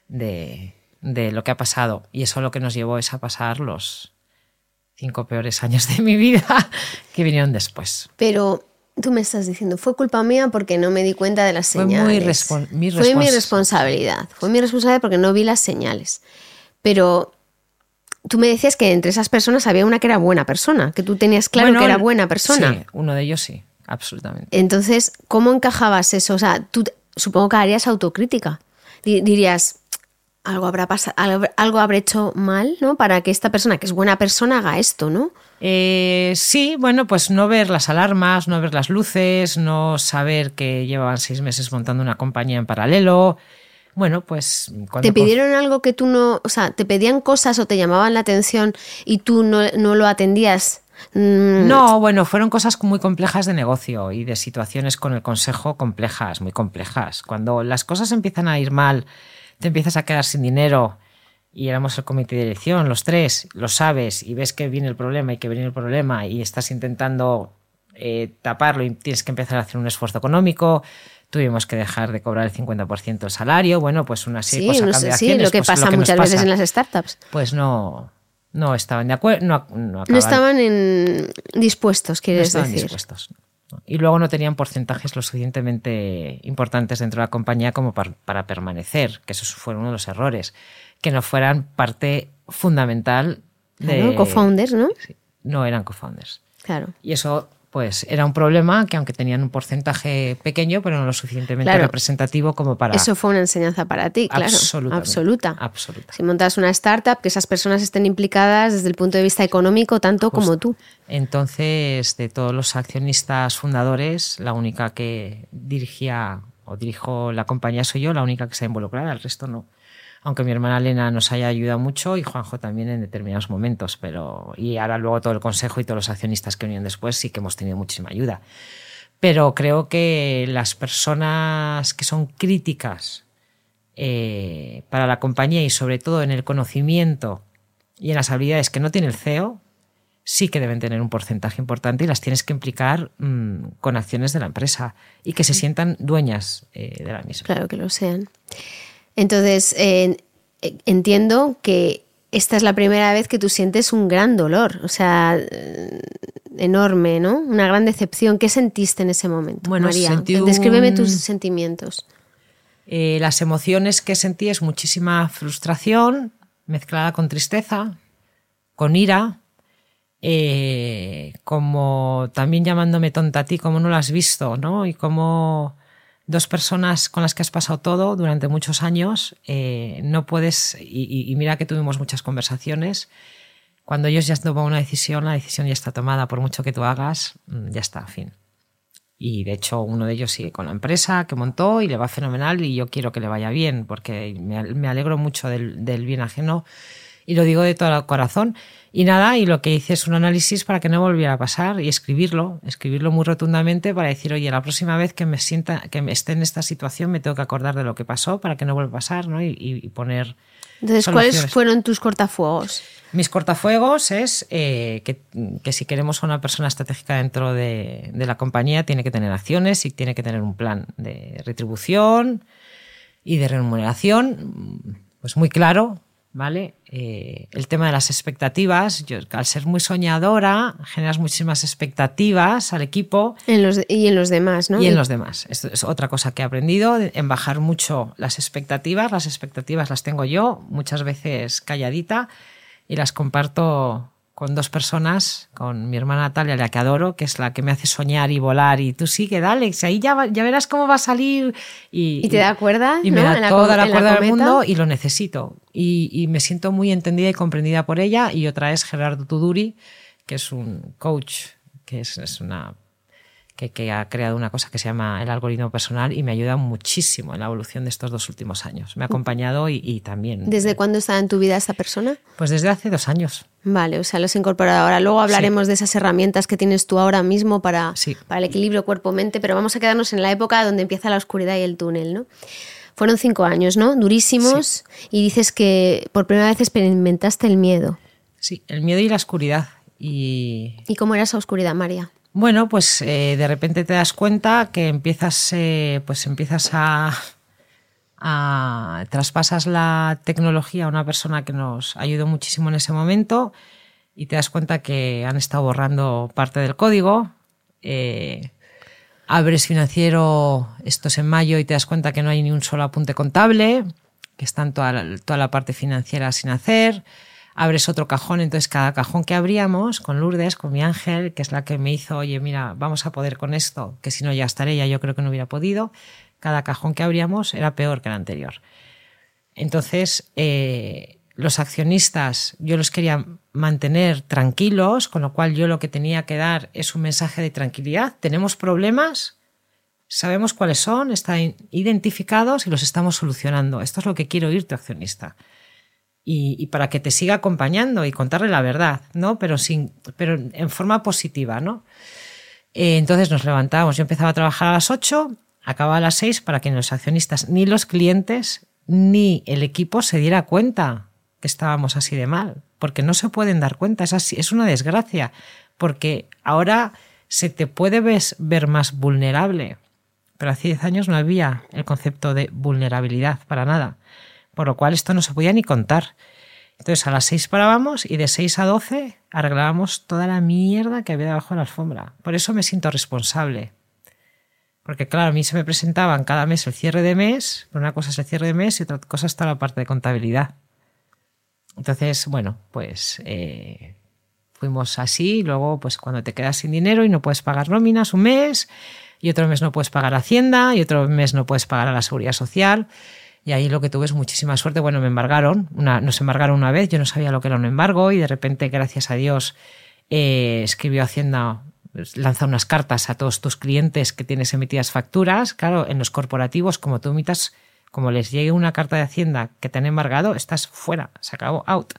de, de lo que ha pasado. Y eso lo que nos llevó es a pasar los cinco peores años de mi vida que vinieron después. Pero tú me estás diciendo, fue culpa mía porque no me di cuenta de las señales. Fue, mi fue mi responsabilidad. Fue mi responsabilidad porque no vi las señales. Pero tú me decías que entre esas personas había una que era buena persona, que tú tenías claro que era buena persona. Sí, uno de ellos sí, absolutamente. Entonces, ¿cómo encajabas eso? O sea, tú supongo que harías autocrítica. Dirías, algo habrá pasado, algo habrá hecho mal, ¿no? Para que esta persona, que es buena persona, haga esto, ¿no? Eh, sí, bueno, pues no ver las alarmas, no ver las luces, no saber que llevaban seis meses montando una compañía en paralelo. Bueno, pues. ¿Te pidieron algo que tú no. O sea, te pedían cosas o te llamaban la atención y tú no, no lo atendías? Mm. No, bueno, fueron cosas muy complejas de negocio y de situaciones con el consejo complejas, muy complejas. Cuando las cosas empiezan a ir mal te empiezas a quedar sin dinero y éramos el comité de dirección, los tres, lo sabes y ves que viene el problema y que viene el problema y estás intentando eh, taparlo y tienes que empezar a hacer un esfuerzo económico, tuvimos que dejar de cobrar el 50% del salario, bueno, pues una serie sí, de cosas. Sí, lo que pues pasa muchas veces en las startups. Pues no, no estaban de acuerdo. No, no, estaban en dispuestos, quieres no estaban decir. dispuestos y luego no tenían porcentajes lo suficientemente importantes dentro de la compañía como para, permanecer, que eso fue uno de los errores, que no fueran parte fundamental de... Claro, co-founders, ¿no? no eran co-founders. Claro. Y eso pues era un problema que aunque tenían un porcentaje pequeño, pero no lo suficientemente representativo como para... Eso fue una enseñanza para ti, claro. Absoluta. Si montas una startup, que esas personas estén implicadas desde el punto de vista económico tanto como tú. Entonces, de todos los accionistas fundadores, la única que dirigía o dirijo la compañía soy yo, la única que está involucrada, el resto no aunque mi hermana Elena nos haya ayudado mucho y Juanjo también en determinados momentos, pero y ahora luego todo el consejo y todos los accionistas que vinieron después sí que hemos tenido muchísima ayuda. Pero creo que las personas que son críticas eh, para la compañía y sobre todo en el conocimiento y en las habilidades que no tiene el CEO, sí que deben tener un porcentaje importante y las tienes que implicar mm, con acciones de la empresa y que se sientan dueñas eh, de la misma. Claro que lo sean. Entonces, eh, entiendo que esta es la primera vez que tú sientes un gran dolor, o sea, eh, enorme, ¿no? Una gran decepción. ¿Qué sentiste en ese momento, bueno, María? Descríbeme tus sentimientos. Eh, las emociones que sentí es muchísima frustración mezclada con tristeza, con ira, como también llamándome tonta a ti, como no lo has visto, ¿no? Y como dos personas con las que has pasado todo durante muchos años, eh, no puedes, y, mira que tuvimos muchas conversaciones, cuando ellos ya tomado una decisión, la decisión ya está tomada, por mucho que tú hagas, mm, ya está, fin. Y de hecho uno de ellos sigue con la empresa que montó y le va fenomenal y yo quiero que le vaya bien porque me alegro mucho del, del bien ajeno y lo digo de todo el corazón. Y nada, y lo que hice es un análisis para que no volviera a pasar y escribirlo, escribirlo muy rotundamente para decir, oye, la próxima vez que me sienta, que me esté en esta situación, me tengo que acordar de lo que pasó para que no vuelva a pasar, ¿no? Y, y poner. Entonces, ¿cuáles fueron tus cortafuegos? Mis cortafuegos es eh, que, que, si queremos a una persona estratégica dentro de, de la compañía, tiene que tener acciones y tiene que tener un plan de retribución y de remuneración, pues muy claro, ¿vale? Eh, el tema de las expectativas, yo al ser muy soñadora, generas muchísimas expectativas al equipo. En los y en los demás, ¿no? Y en los demás. Esto es otra cosa que he aprendido, en bajar mucho las expectativas. Las expectativas las tengo yo, muchas veces calladita, y las comparto con dos personas, con mi hermana Natalia, la que adoro, que es la que me hace soñar y volar, y tú sigue, dale, ahí ya, ya verás cómo va a salir. Y, te da cuerda. Y me da toda la, cuerda del mundo y lo necesito. Y, y, me siento muy entendida y comprendida por ella. Y otra es Gerardo Tuduri, que es un coach, que es, es una que, ha creado una cosa que se llama el algoritmo personal y me ayuda muchísimo en la evolución de estos dos últimos años. Me ha acompañado y, también. ¿Desde cuándo está en tu vida esta persona? Pues desde hace dos años. Vale, o sea, lo has incorporado ahora. Luego hablaremos de esas herramientas que tienes tú ahora mismo para, para el equilibrio cuerpo-mente, pero vamos a quedarnos en la época donde empieza la oscuridad y el túnel, ¿no? Fueron cinco años, ¿no? Durísimos. Y dices que por primera vez experimentaste el miedo. Sí, el miedo y la oscuridad. ¿Y, ¿Y cómo era esa oscuridad, María? Bueno, pues eh, de repente te das cuenta que empiezas, eh, pues empiezas a, traspasas la tecnología a una persona que nos ayudó muchísimo en ese momento y te das cuenta que han estado borrando parte del código. Eh, abres financiero, esto es en mayo, y te das cuenta que no hay ni un solo apunte contable, que están toda toda la parte financiera sin hacer abres otro cajón, entonces cada cajón que abríamos con Lourdes, con mi ángel, que es la que me hizo, oye, mira, vamos a poder con esto, que si no ya estaré, yo creo que no hubiera podido, cada cajón que abríamos era peor que el anterior. Entonces, eh, los accionistas yo los quería mantener tranquilos, con lo cual yo lo que tenía que dar es un mensaje de tranquilidad. Tenemos problemas, sabemos cuáles son, están identificados y los estamos solucionando. Esto es lo que quiero oír tu accionista y, para que te siga acompañando y contarle la verdad, ¿no? Pero, sin, pero en forma positiva, ¿no? Eh, entonces nos levantábamos, yo empezaba a trabajar a las 8, acababa a las 6 para que ni los accionistas, ni los clientes, ni el equipo se diera cuenta que estábamos así de mal, porque no se pueden dar cuenta, es, así, es una desgracia, porque ahora se te puede ver más vulnerable, pero hace 10 años no había el concepto de vulnerabilidad para nada por lo cual esto no se podía ni contar. Entonces a las 6 parábamos y de 6 a 12 arreglábamos toda la mierda que había debajo de la alfombra. Por eso me siento responsable. Porque claro, a mí se me presentaban cada mes el cierre de mes, una cosa es el cierre de mes y otra cosa está la parte de contabilidad. Entonces, bueno, pues eh, fuimos así, luego pues cuando te quedas sin dinero y no puedes pagar nóminas un mes, y otro mes no puedes pagar Hacienda, y otro mes no puedes pagar a la Seguridad Social, y ahí lo que tuve es muchísima suerte. Bueno, me embargaron, una, nos embargaron una vez, yo no sabía lo que era un embargo y de repente, gracias a Dios, eh, escribió Hacienda, pues, lanza unas cartas a todos tus clientes que tienes emitidas facturas. Claro, en los corporativos, como tú emitas, como les llegue una carta de Hacienda que te han embargado, estás fuera, se acabó, out.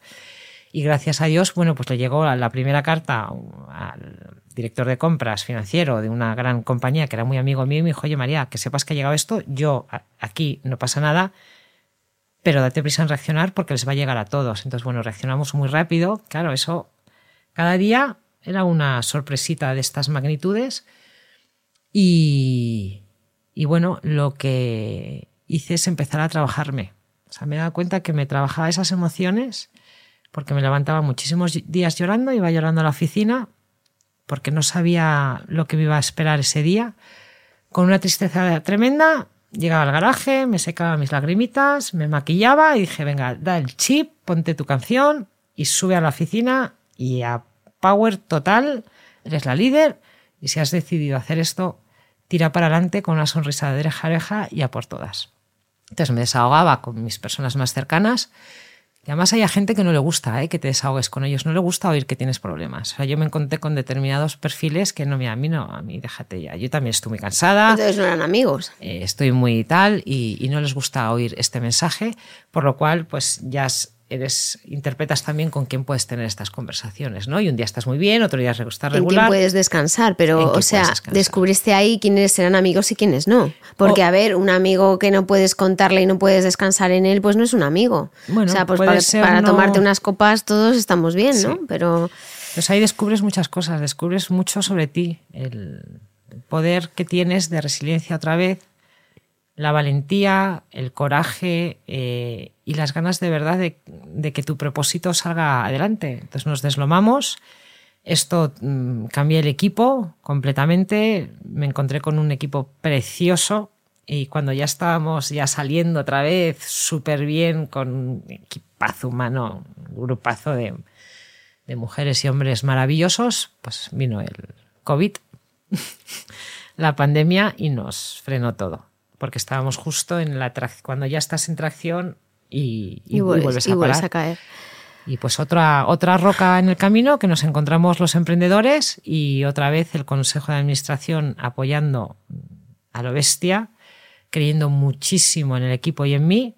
Y gracias a Dios, bueno, pues le llegó la primera carta al director de compras financiero de una gran compañía que era muy amigo mío y me dijo, oye María, que sepas que ha llegado esto, yo aquí no pasa nada, pero date prisa en reaccionar porque les va a llegar a todos. Entonces, bueno, reaccionamos muy rápido. Claro, eso cada día era una sorpresita de estas magnitudes y, y bueno, lo que hice es empezar a trabajarme. O sea, me he dado cuenta que me trabajaba esas emociones porque me levantaba muchísimos días llorando, iba llorando a la oficina, porque no sabía lo que me iba a esperar ese día. Con una tristeza tremenda, llegaba al garaje, me secaba mis lagrimitas, me maquillaba y dije, venga, da el chip, ponte tu canción y sube a la oficina y a power total, eres la líder y si has decidido hacer esto, tira para adelante con una sonrisa de oreja a oreja y a por todas. Entonces me desahogaba con mis personas más cercanas Y además hay gente que no le gusta ¿eh? que te desahogues con ellos, no le gusta oír que tienes problemas. O sea, yo me encontré con determinados perfiles que no, mira, a mí no, a mí déjate ya. Yo también estoy muy cansada. Entonces no eran amigos. Eh, estoy muy tal y, y, no les gusta oír este mensaje, por lo cual pues ya eres, interpretas también con quién puedes tener estas conversaciones, ¿no? Y un día estás muy bien, otro día estás regular. En quién puedes descansar, pero, o sea, descubriste ahí quiénes serán amigos y quiénes no. Porque, a ver, un amigo que no puedes contarle y no puedes descansar en él, pues no es un amigo. Bueno, o sea, pues para, tomarte unas copas todos estamos bien, ¿no? Pero... Pues ahí descubres muchas cosas, descubres mucho sobre ti, el poder que tienes de resiliencia otra vez, la valentía, el coraje eh, y las ganas de verdad de, que tu propósito salga adelante. Entonces nos deslomamos. Esto mm, cambié el equipo completamente. Me encontré con un equipo precioso y cuando ya estábamos ya saliendo otra vez súper bien con un equipazo humano, un grupazo de, de mujeres y hombres maravillosos, pues vino el COVID, la pandemia y nos frenó todo porque estábamos justo en la cuando ya estás en tracción y, vuelves, a, caer. Y pues otra, otra roca en el camino que nos encontramos los emprendedores y otra vez el Consejo de Administración apoyando a lo bestia, creyendo muchísimo en el equipo y en mí.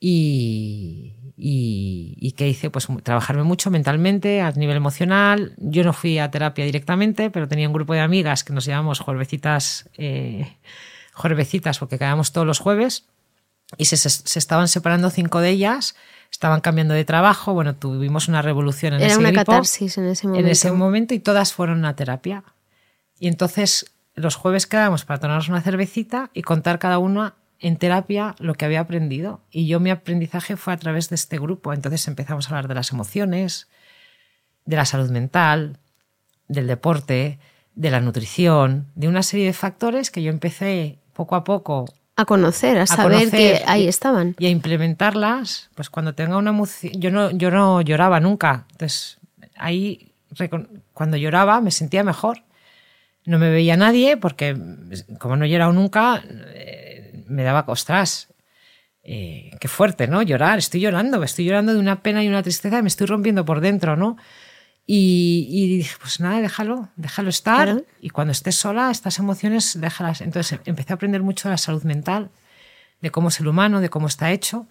Y, y, que hice pues trabajarme mucho mentalmente a nivel emocional. Yo no fui a terapia directamente, pero tenía un grupo de amigas que nos llamamos Juervecitas eh, juevecitas porque quedábamos todos los jueves y se, se, estaban separando cinco de ellas, estaban cambiando de trabajo, bueno, tuvimos una revolución en Era ese una catarsis en ese momento. En ese momento y todas fueron a terapia. Y entonces los jueves quedábamos para tomarnos una cervecita y contar cada uno en terapia lo que había aprendido. Y yo mi aprendizaje fue a través de este grupo. Entonces empezamos a hablar de las emociones, de la salud mental, del deporte, de la nutrición, de una serie de factores que yo empecé poco a poco a conocer, a, saber que ahí estaban. Y a implementarlas, pues cuando tenga una emoción, yo no, yo no lloraba nunca, entonces ahí cuando lloraba me sentía mejor. No me veía nadie porque como no he llorado nunca, eh, me daba costras. Eh, qué fuerte, ¿no? Llorar, estoy llorando, estoy llorando de una pena y una tristeza, me estoy rompiendo por dentro, ¿no? Y, dije, pues nada, déjalo, déjalo estar. Y cuando estés sola, estas emociones, déjalas. Entonces empecé a aprender mucho de la salud mental, de cómo es el humano, de cómo está hecho.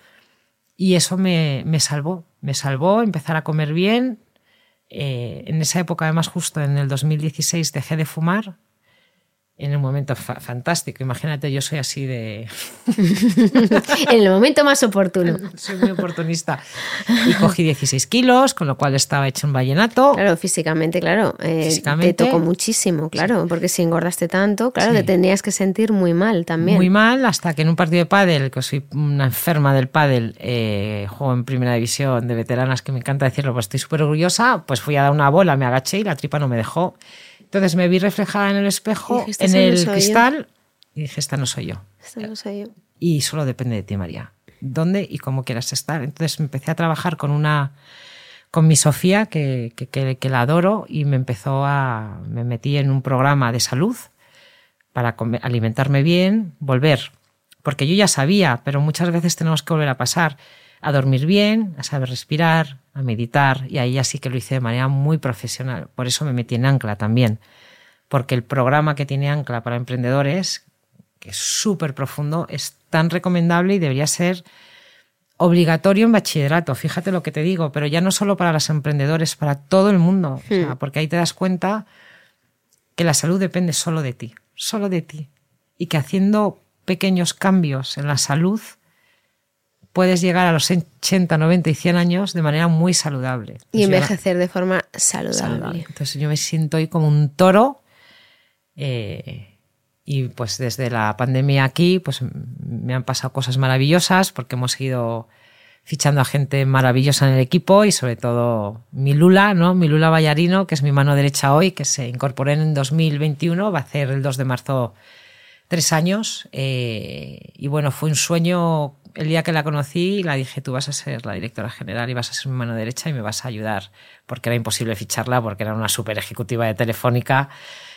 Y eso me, me salvó. Me salvó empezar a comer bien. Eh, en esa época, además, justo en el 2016, dejé de fumar en un momento fantástico. Imagínate, yo soy así de... en el momento más oportuno. soy muy oportunista. Y cogí 16 kilos, con lo cual estaba hecho un vallenato. Claro, físicamente, claro. Eh, físicamente. Te tocó muchísimo, claro, porque si engordaste tanto, claro, te tenías que sentir muy mal también. Muy mal, hasta que en un partido de pádel, que soy una enferma del pádel, eh, juego en primera división de veteranas, que me encanta decirlo, pues estoy súper orgullosa, pues fui a dar una bola, me agaché y la tripa no me dejó. Entonces me vi reflejada en el espejo, en el cristal, y dije, esta no soy yo. Esta no soy yo. Y solo depende de ti, María. ¿Dónde y cómo quieras estar? Entonces empecé a trabajar con una con mi Sofía, que, que, la adoro, y me empezó a. me metí en un programa de salud para alimentarme bien, volver. Porque yo ya sabía, pero muchas veces tenemos que volver a pasar a dormir bien, a saber respirar, a meditar, y ahí así que lo hice de manera muy profesional. Por eso me metí en Ancla también, porque el programa que tiene Ancla para emprendedores, que es súper profundo, es tan recomendable y debería ser obligatorio en bachillerato, fíjate lo que te digo, pero ya no solo para los emprendedores, para todo el mundo, hmm. porque ahí te das cuenta que la salud depende solo de ti, solo de ti, y que haciendo pequeños cambios en la salud, puedes llegar a los 80, 90 y 100 años de manera muy saludable. y envejecer de forma saludable. Entonces yo me siento hoy como un toro eh, y pues desde la pandemia aquí pues me han pasado cosas maravillosas porque hemos ido fichando a gente maravillosa en el equipo y sobre todo mi Lula, ¿no? Mi Lula Ballarino, que es mi mano derecha hoy, que se incorporó en 2021, va a hacer el 2 de marzo tres años. Eh, y bueno, fue un sueño el día que la conocí, la dije, tú vas a ser la directora general y vas a ser mi mano derecha y me vas a ayudar, porque era imposible ficharla, porque era una super ejecutiva de Telefónica,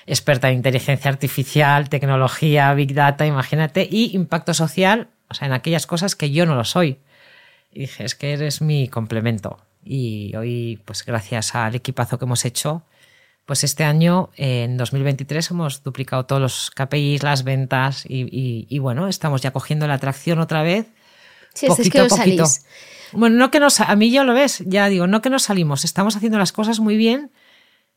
experta en inteligencia artificial, tecnología, big data, imagínate, y impacto social, o sea, en aquellas cosas que yo no lo soy. Y dije, es que eres mi complemento. Y hoy, pues gracias al equipazo que hemos hecho, pues este año, en 2023, hemos duplicado todos los KPIs, las ventas y, bueno, estamos ya cogiendo la atracción otra vez. Sí, poquito es que a poquito. Salís. Bueno, no que nos, a mí ya lo ves, ya digo, no que nos salimos, estamos haciendo las cosas muy bien,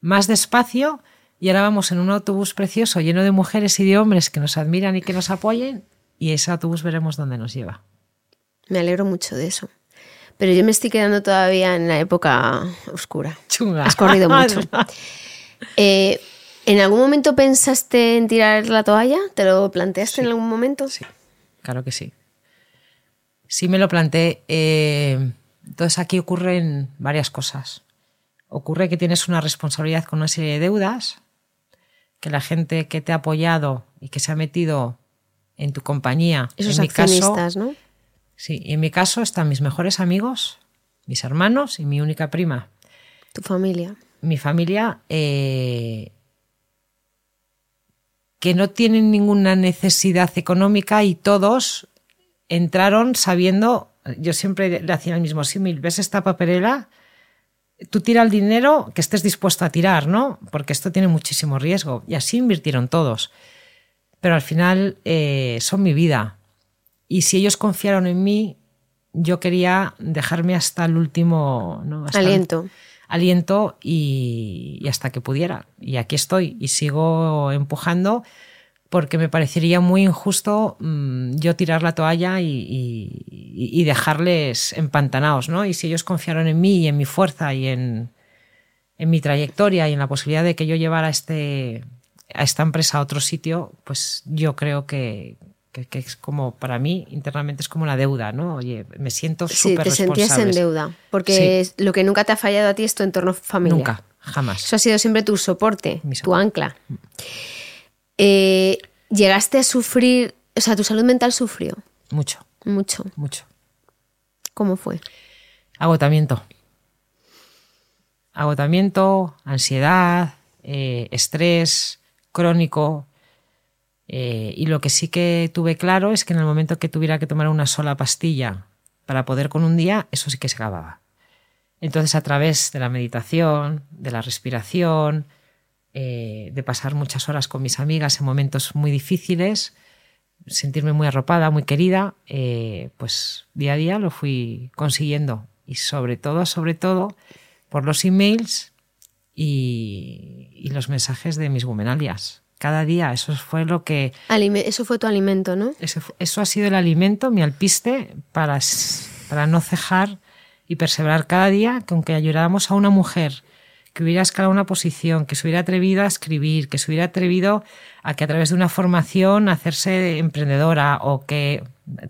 más despacio, y ahora vamos en un autobús precioso lleno de mujeres y de hombres que nos admiran y que nos apoyen, y ese autobús veremos dónde nos lleva. Me alegro mucho de eso. Pero yo me estoy quedando todavía en la época oscura. Chunga. Has corrido mucho. Eh, ¿En algún momento pensaste en tirar la toalla? ¿Te lo planteaste en algún momento? Sí, claro que sí. Sí me lo planteé. Eh, entonces aquí ocurren varias cosas. Ocurre que tienes una responsabilidad con una serie de deudas, que la gente que te ha apoyado y que se ha metido en tu compañía, Esos en mi caso, ¿no? Sí, en mi caso están mis mejores amigos, mis hermanos y mi única prima. Tu familia mi familia eh, que no tienen ninguna necesidad económica y todos entraron sabiendo, yo siempre le hacía el mismo símil, ves esta papelera, tú tira el dinero que estés dispuesto a tirar, ¿no? Porque esto tiene muchísimo riesgo. Y así invirtieron todos. Pero al final eh, son mi vida. Y si ellos confiaron en mí, yo quería dejarme hasta el último aliento aliento y, hasta que pudiera. Y aquí estoy y sigo empujando porque me parecería muy injusto mm, yo tirar la toalla y, dejarles empantanados, ¿no? Y si ellos confiaron en mí y en mi fuerza y en, en mi trayectoria y en la posibilidad de que yo llevara este, a esta empresa a otro sitio, pues yo creo que, que, es como para mí internamente es como una deuda, ¿no? Oye, me siento súper Sí, te sentías en deuda, porque lo que nunca te ha fallado a ti es tu entorno familiar. Nunca, jamás. Eso ha sido siempre tu soporte, tu ancla. Eh, ¿Llegaste a sufrir, o sea, tu salud mental sufrió? Mucho. Mucho. Mucho. ¿Cómo fue? Agotamiento. Agotamiento, ansiedad, eh, estrés crónico, eh, y lo que sí que tuve claro es que en el momento que tuviera que tomar una sola pastilla para poder con un día, eso sí que se acababa. Entonces, a través de la meditación, de la respiración, eh, de pasar muchas horas con mis amigas en momentos muy difíciles, sentirme muy arropada, muy querida, eh, pues día a día lo fui consiguiendo. Y sobre todo, sobre todo, por los emails y, y los mensajes de mis gumenalias cada día. Eso fue lo que... eso fue tu alimento, ¿no? Eso, ha sido el alimento, mi alpiste, para, para no cejar y perseverar cada día, que aunque ayudáramos a una mujer que hubiera escalado una posición, que se hubiera atrevido a escribir, que se hubiera atrevido a que a través de una formación hacerse emprendedora o que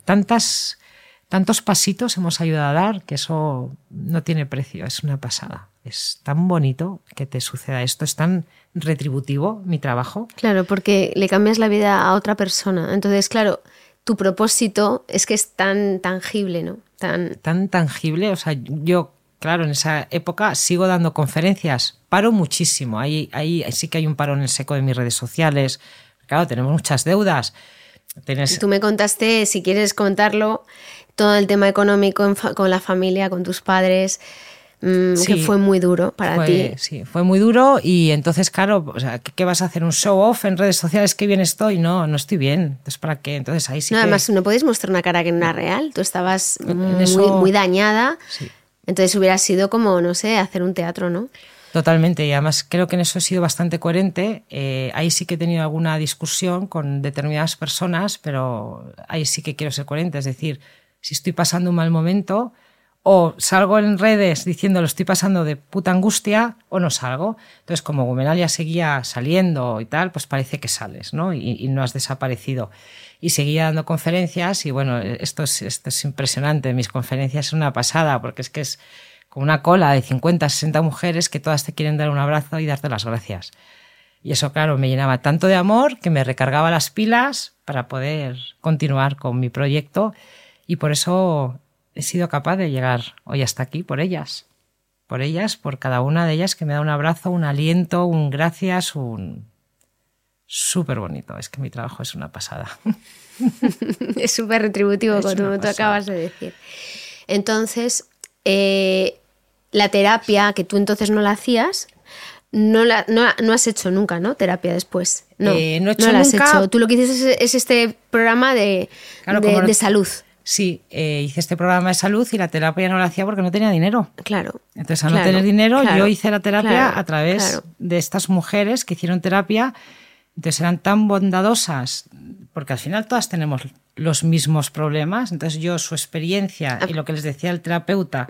tantas, tantos pasitos hemos ayudado a dar, que eso no tiene precio, es una pasada. Es tan bonito que te suceda esto, es tan retributivo mi trabajo. Claro, porque le cambias la vida a otra persona. Entonces, claro, tu propósito es que es tan tangible, ¿no? Tan, tan tangible. O sea, yo, claro, en esa época sigo dando conferencias, paro muchísimo. Ahí, ahí sí que hay un paro en el seco de mis redes sociales. Claro, tenemos muchas deudas. Tú me contaste, si quieres contarlo, todo el tema económico con la familia, con tus padres. Mm, que fue muy duro para ti. Sí, fue muy duro y entonces, claro, o sea, ¿qué, vas a hacer? ¿Un show off en redes sociales? ¿Qué bien estoy? No, no estoy bien. Entonces, ¿para qué? Entonces ahí sí no, Además, no podéis mostrar una cara que no era real. Tú estabas muy, muy dañada. Entonces hubiera sido como, no sé, hacer un teatro, ¿no? Totalmente, y además creo que en eso he sido bastante coherente. Eh, ahí sí que he tenido alguna discusión con determinadas personas, pero ahí sí que quiero ser coherente. Es decir, si estoy pasando un mal momento, o salgo en redes diciendo lo estoy pasando de puta angustia o no salgo. Entonces, como Gumenalia seguía saliendo y tal, pues parece que sales, ¿no? Y, no has desaparecido. Y seguía dando conferencias y bueno, esto es, esto es impresionante. Mis conferencias son una pasada porque es que es como una cola de 50, 60 mujeres que todas te quieren dar un abrazo y darte las gracias. Y eso, claro, me llenaba tanto de amor que me recargaba las pilas para poder continuar con mi proyecto y por eso he sido capaz de llegar hoy hasta aquí por ellas. Por ellas, por cada una de ellas que me da un abrazo, un aliento, un gracias, un... Súper bonito, es que mi trabajo es una pasada. es súper retributivo, como tú acabas de decir. Entonces, eh, la terapia que tú entonces no la hacías, no, la, no, no has hecho nunca, ¿no? Terapia después. No, Eh, no he hecho la has nunca. hecho. Tú lo que dices es, es este programa de, Claro, de, de salud. Sí, eh, hice este programa de salud y la terapia no la hacía porque no tenía dinero. Claro. Entonces, al no tener dinero, claro, yo hice la terapia claro, a través de estas mujeres que hicieron terapia. Entonces, eran tan bondadosas, porque al final todas tenemos los mismos problemas. Entonces, yo, su experiencia y lo que les decía el terapeuta,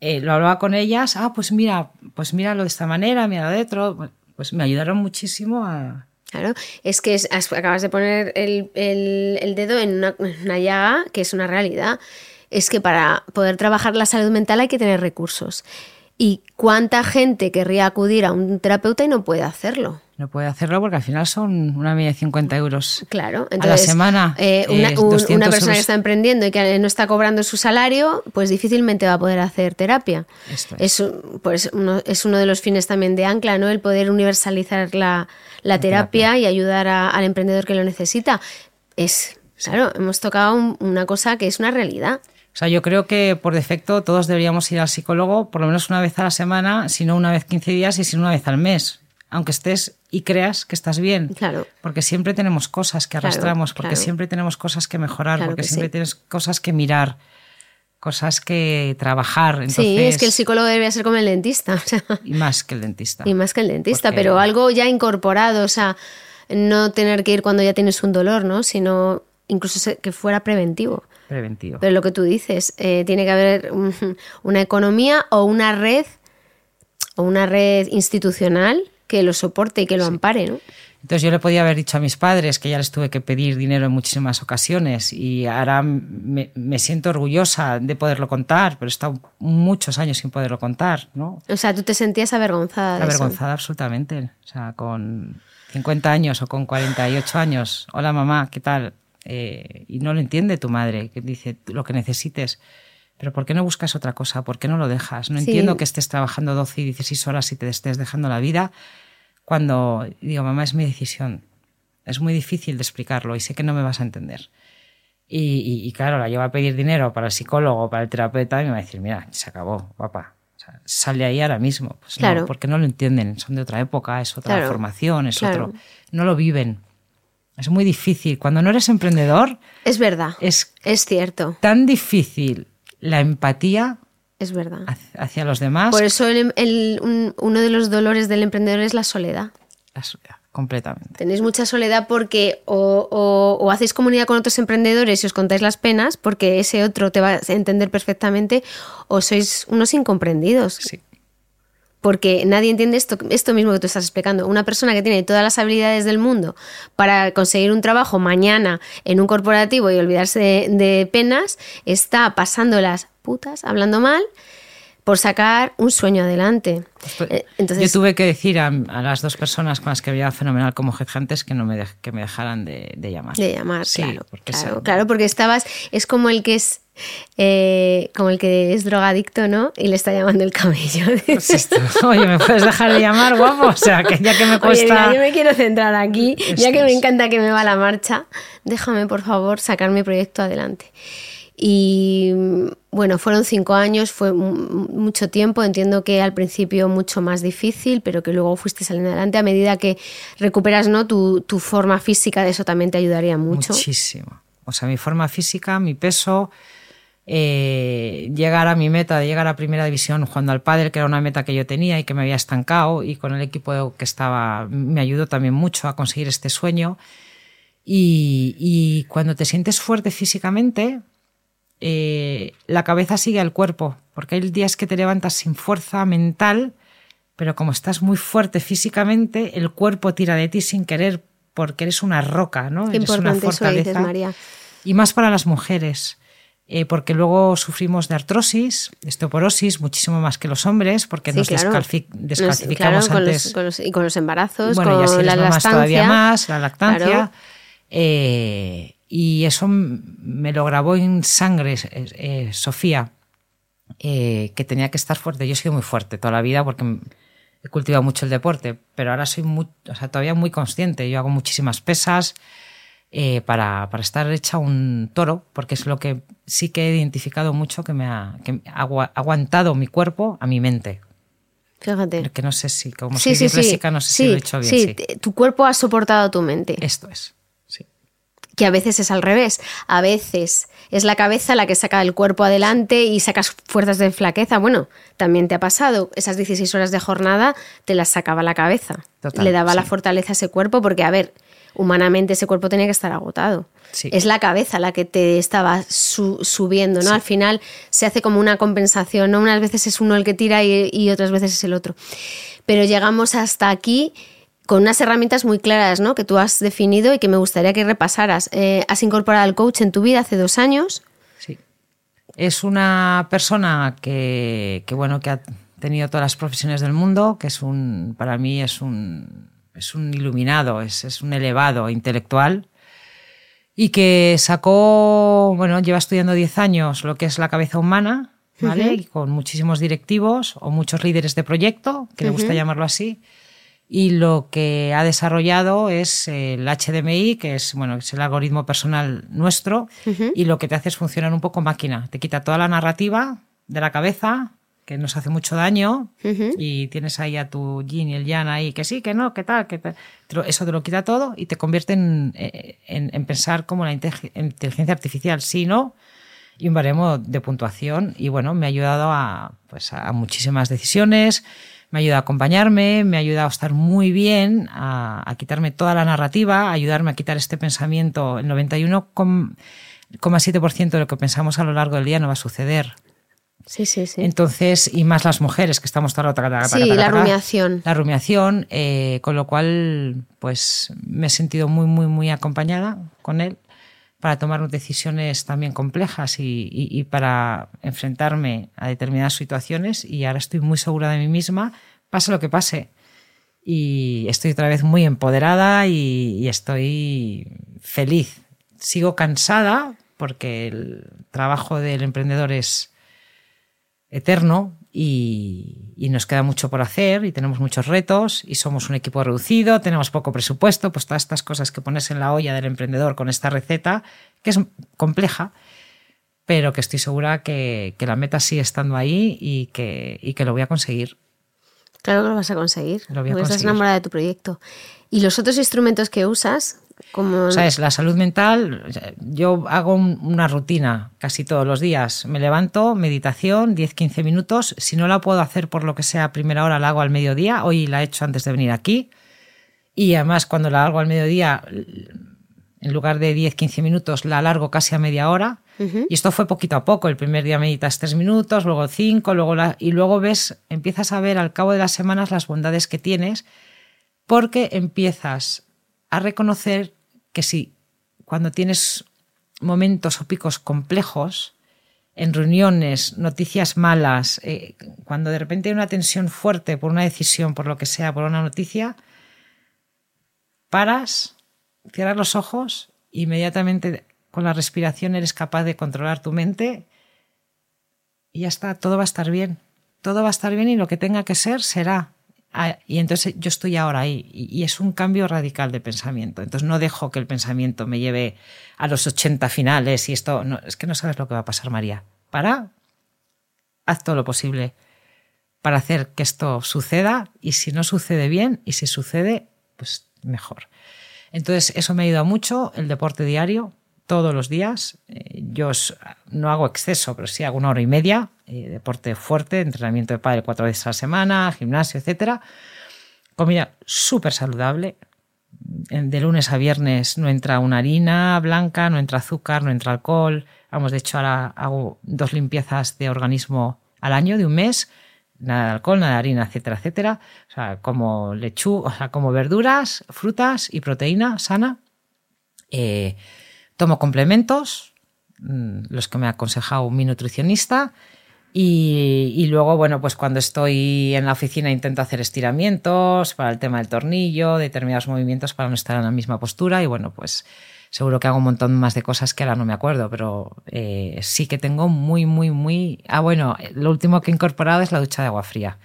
eh, lo hablaba con ellas. Ah, pues mira, pues míralo de esta manera, mira de otro. Pues me ayudaron muchísimo a. Claro, es que es- acabas de poner el, dedo en una llaga que es una realidad. Es que para poder trabajar la salud mental hay que tener recursos. ¿Y cuánta gente querría acudir a un terapeuta y no puede hacerlo? No puede hacerlo porque al final son una media de 50 euros. Claro, A la semana, eh, una, eh, un- 200 una persona que está emprendiendo y que no está cobrando su salario, pues difícilmente va a poder hacer terapia. Esto es. pues uno, es uno de los fines también de Ancla, ¿no? El poder universalizar la, la terapia, y ayudar a- al emprendedor que lo necesita. Es, claro, hemos tocado un- una cosa que es una realidad. O sea, yo creo que por defecto todos deberíamos ir al psicólogo por lo menos una vez a la semana, si no una vez 15 días y si no una vez al mes. Aunque estés y creas que estás bien. Claro. Porque siempre tenemos cosas que Claro, arrastramos, porque claro. siempre tenemos cosas que mejorar, Claro porque que siempre sí. tienes cosas que mirar, cosas que trabajar. Entonces, sí, es que el psicólogo debería ser como el dentista. o sea, Y más que el dentista. Y más que el dentista, Porque- pero algo ya incorporado, o sea, no tener que ir cuando ya tienes un dolor, ¿no? Sino incluso que fuera preventivo. Preventivo. Pero lo que tú dices, eh, tiene que haber un- una economía o una red o una red institucional que lo soporte y que lo ampare, ¿no? Entonces yo le podía haber dicho a mis padres que ya les tuve que pedir dinero en muchísimas ocasiones y ahora me, me siento orgullosa de poderlo contar, pero he estado muchos años sin poderlo contar, ¿no? O sea, tú te sentías avergonzada de eso. Avergonzada absolutamente. O sea, con 50 años o con 48 años, hola mamá, ¿qué tal? Eh, y no lo entiende tu madre, que dice lo que necesites. Pero ¿por qué no buscas otra cosa? ¿Por qué no lo dejas? No Sí. entiendo que estés trabajando 12 y 16 horas y te estés dejando la vida cuando digo, mamá, es mi decisión. Es muy difícil de explicarlo y sé que no me vas a entender. Y, y- y claro, la llevo a pedir dinero para el psicólogo, para el terapeuta y me va a decir, mira, se acabó, guapa. O sea, sal de ahí ahora mismo. Pues Claro. no, porque no lo entienden. Son de otra época, es otra Claro, formación, es claro. otro. No lo viven. Es muy difícil. Cuando no eres emprendedor, Es verdad. es Es cierto. tan difícil la empatía Es verdad. hacia- los demás. Por eso el- el- un- uno de los dolores del emprendedor es la soledad. La soledad, completamente. Tenéis mucha soledad porque o, o- o hacéis comunidad con otros emprendedores y os contáis las penas porque ese otro te va a entender perfectamente o sois unos incomprendidos. Sí. Porque nadie entiende esto, esto mismo que tú estás explicando. Una persona que tiene todas las habilidades del mundo para conseguir un trabajo mañana en un corporativo y olvidarse de, de penas, está pasando las putas, hablando mal, por sacar un sueño adelante. Eh, Entonces, Yo tuve que decir a, a las dos personas con las que había fenomenal como headhunters que no me, dej- que me dejaran de, de llamar. De llamar, Sí, claro. porque claro, claro, porque estabas, es como el que es eh, como el que es drogadicto, ¿no? Y le está llamando el camello. Pues esto, Oye, ¿me puedes dejar de llamar, guapo? O sea, que ya que me Oye, cuesta... mira, yo me quiero centrar aquí, ya que me encanta que me va la marcha, déjame por favor sacar mi proyecto adelante. Y bueno, fueron cinco años, fue mu- mucho tiempo, entiendo que al principio mucho más difícil, pero que luego fuiste saliendo adelante a medida que recuperas ¿no? tu, tu forma física, de eso también te ayudaría mucho. Muchísimo. O sea, mi forma física, mi peso, eh, llegar a mi meta de llegar a primera división jugando al pádel, que era una meta que yo tenía y que me había estancado, y con el equipo que estaba me ayudó también mucho a conseguir este sueño. Y, y cuando te sientes fuerte físicamente, eh, la cabeza sigue al cuerpo, porque hay días que te levantas sin fuerza mental, pero como estás muy fuerte físicamente, el cuerpo tira de ti sin querer, porque eres una roca, ¿no? Qué Eres una eso dices, fortaleza. María. Y más para las mujeres, eh, porque luego sufrimos de artrosis, osteoporosis, muchísimo más que los hombres, porque Sí, nos claro. Nos- descalcificamos con antes. los- con los- y con los embarazos, bueno, con si eres la lactancia. todavía más, la lactancia. Claro. Eh, y eso me lo grabó en sangre eh, Sofía, que tenía que estar fuerte. Yo he sido muy fuerte toda la vida porque he cultivado mucho el deporte, pero ahora soy muy, o sea, todavía muy consciente. Yo hago muchísimas pesas, eh, para, para, estar hecha un toro, porque es lo que sí que he identificado mucho que me ha, que ha aguantado mi cuerpo a mi mente. Fíjate. Que no sé si, como sí, soy sí, no sé si lo he hecho bien. Sí, tu cuerpo ha soportado tu mente. Esto es, sí. Que a veces es al revés. A veces es la cabeza la que saca el cuerpo adelante y sacas fuerzas de flaqueza. Bueno, también te ha pasado. Esas 16 horas de jornada te las sacaba la cabeza. Le daba la fortaleza a ese cuerpo porque, a ver, humanamente ese cuerpo tenía que estar agotado. Es la cabeza la que te estaba subiendo, ¿no? Al final se hace como una compensación, ¿no? Unas veces es uno el que tira y, otras veces es el otro. Pero llegamos hasta aquí con unas herramientas muy claras, ¿no? Que tú has definido y que me gustaría que repasaras. Eh, has incorporado al coach en tu vida hace dos años. Sí. Es una persona que, que bueno, que ha tenido todas las profesiones del mundo, que es un, para mí es un es un iluminado, es, un elevado intelectual y que sacó, bueno, lleva estudiando 10 años lo que es la cabeza humana, ¿vale? y con muchísimos directivos o muchos líderes de proyecto, que le gusta llamarlo así. Y lo que ha desarrollado es el HDMI, que es, bueno, es el algoritmo personal nuestro, y lo que te hace es funcionar un poco máquina. Te quita toda la narrativa de la cabeza, que nos hace mucho daño y tienes ahí a tu yin y el yang ahí, que sí, que no, que tal, que tal. Eso te lo quita todo y te convierte en, en, pensar como la inteligencia artificial, sí, no, y un baremo de puntuación. Y bueno, me ha ayudado a, pues, a muchísimas decisiones, me ha ayudado a acompañarme, me ha ayudado a estar muy bien, a, a quitarme toda la narrativa, a ayudarme a quitar este pensamiento. El 91,7% de lo que pensamos a lo largo del día no va a suceder. Sí, sí, sí. Entonces, y más las mujeres que estamos toda la Sí, la rumiación. La rumiación, eh, con lo cual, pues me he sentido muy, muy, muy acompañada con él para tomar decisiones también complejas y, y, para enfrentarme a determinadas situaciones y ahora estoy muy segura de mí misma, pase lo que pase. Y estoy otra vez muy empoderada y, y estoy feliz. Sigo cansada porque el trabajo del emprendedor es eterno y, nos queda mucho por hacer y tenemos muchos retos y somos un equipo reducido, tenemos poco presupuesto, pues todas estas cosas que pones en la olla del emprendedor con esta receta, que es compleja, pero que estoy segura que, la meta sigue estando ahí y que, y que lo voy a conseguir. Claro que lo vas a conseguir. Lo voy a Estás enamorada de tu proyecto. ¿Y los otros instrumentos que usas? Como... ¿Sabes? La salud mental, yo hago una rutina casi todos los días. Me levanto, meditación, 10-15 minutos. Si no la puedo hacer por lo que sea a primera hora, la hago al mediodía. Hoy la he hecho antes de venir aquí. Y además, cuando la hago al mediodía, en lugar de 10-15 minutos, la alargo casi a media hora. Y esto fue poquito a poco. El primer día meditas 3 minutos, luego 5, luego y luego ves, empiezas a ver al cabo de las semanas las bondades que tienes, porque empiezas a reconocer que si cuando tienes momentos o picos complejos, en reuniones, noticias malas, eh, cuando de repente hay una tensión fuerte por una decisión, por lo que sea, por una noticia, paras, cierras los ojos, inmediatamente con la respiración eres capaz de controlar tu mente y ya está, todo va a estar bien. Todo va a estar bien y lo que tenga que ser será. Ah, y entonces yo estoy ahora ahí y es un cambio radical de pensamiento. Entonces no dejo que el pensamiento me lleve a los 80 finales y esto, no, es que no sabes lo que va a pasar, María. Para, haz todo lo posible para hacer que esto suceda y si no sucede bien y si sucede, pues mejor. Entonces eso me ha ayudado mucho, el deporte diario, todos los días. Eh, yo no hago exceso, pero sí hago una hora y media, eh, deporte fuerte, entrenamiento de padre cuatro veces a la semana, gimnasio, etc. Comida súper saludable. De lunes a viernes no entra una harina blanca, no entra azúcar, no entra alcohol. Vamos, de hecho ahora hago dos limpiezas de organismo al año, de un mes. Nada de alcohol, nada de harina, etcétera, etcétera. O sea, como lechuga, o sea, como verduras, frutas y proteína sana. Eh, Tomo complementos, mm, los que me ha aconsejado mi nutricionista. Y, luego, bueno, pues cuando estoy en la oficina intento hacer estiramientos para el tema del tornillo, determinados movimientos para no estar en la misma postura. Y bueno, pues seguro que hago un montón más de cosas que ahora no me acuerdo, pero eh, sí que tengo muy, muy, muy... Ah, bueno, lo último que he incorporado es la ducha de agua fría.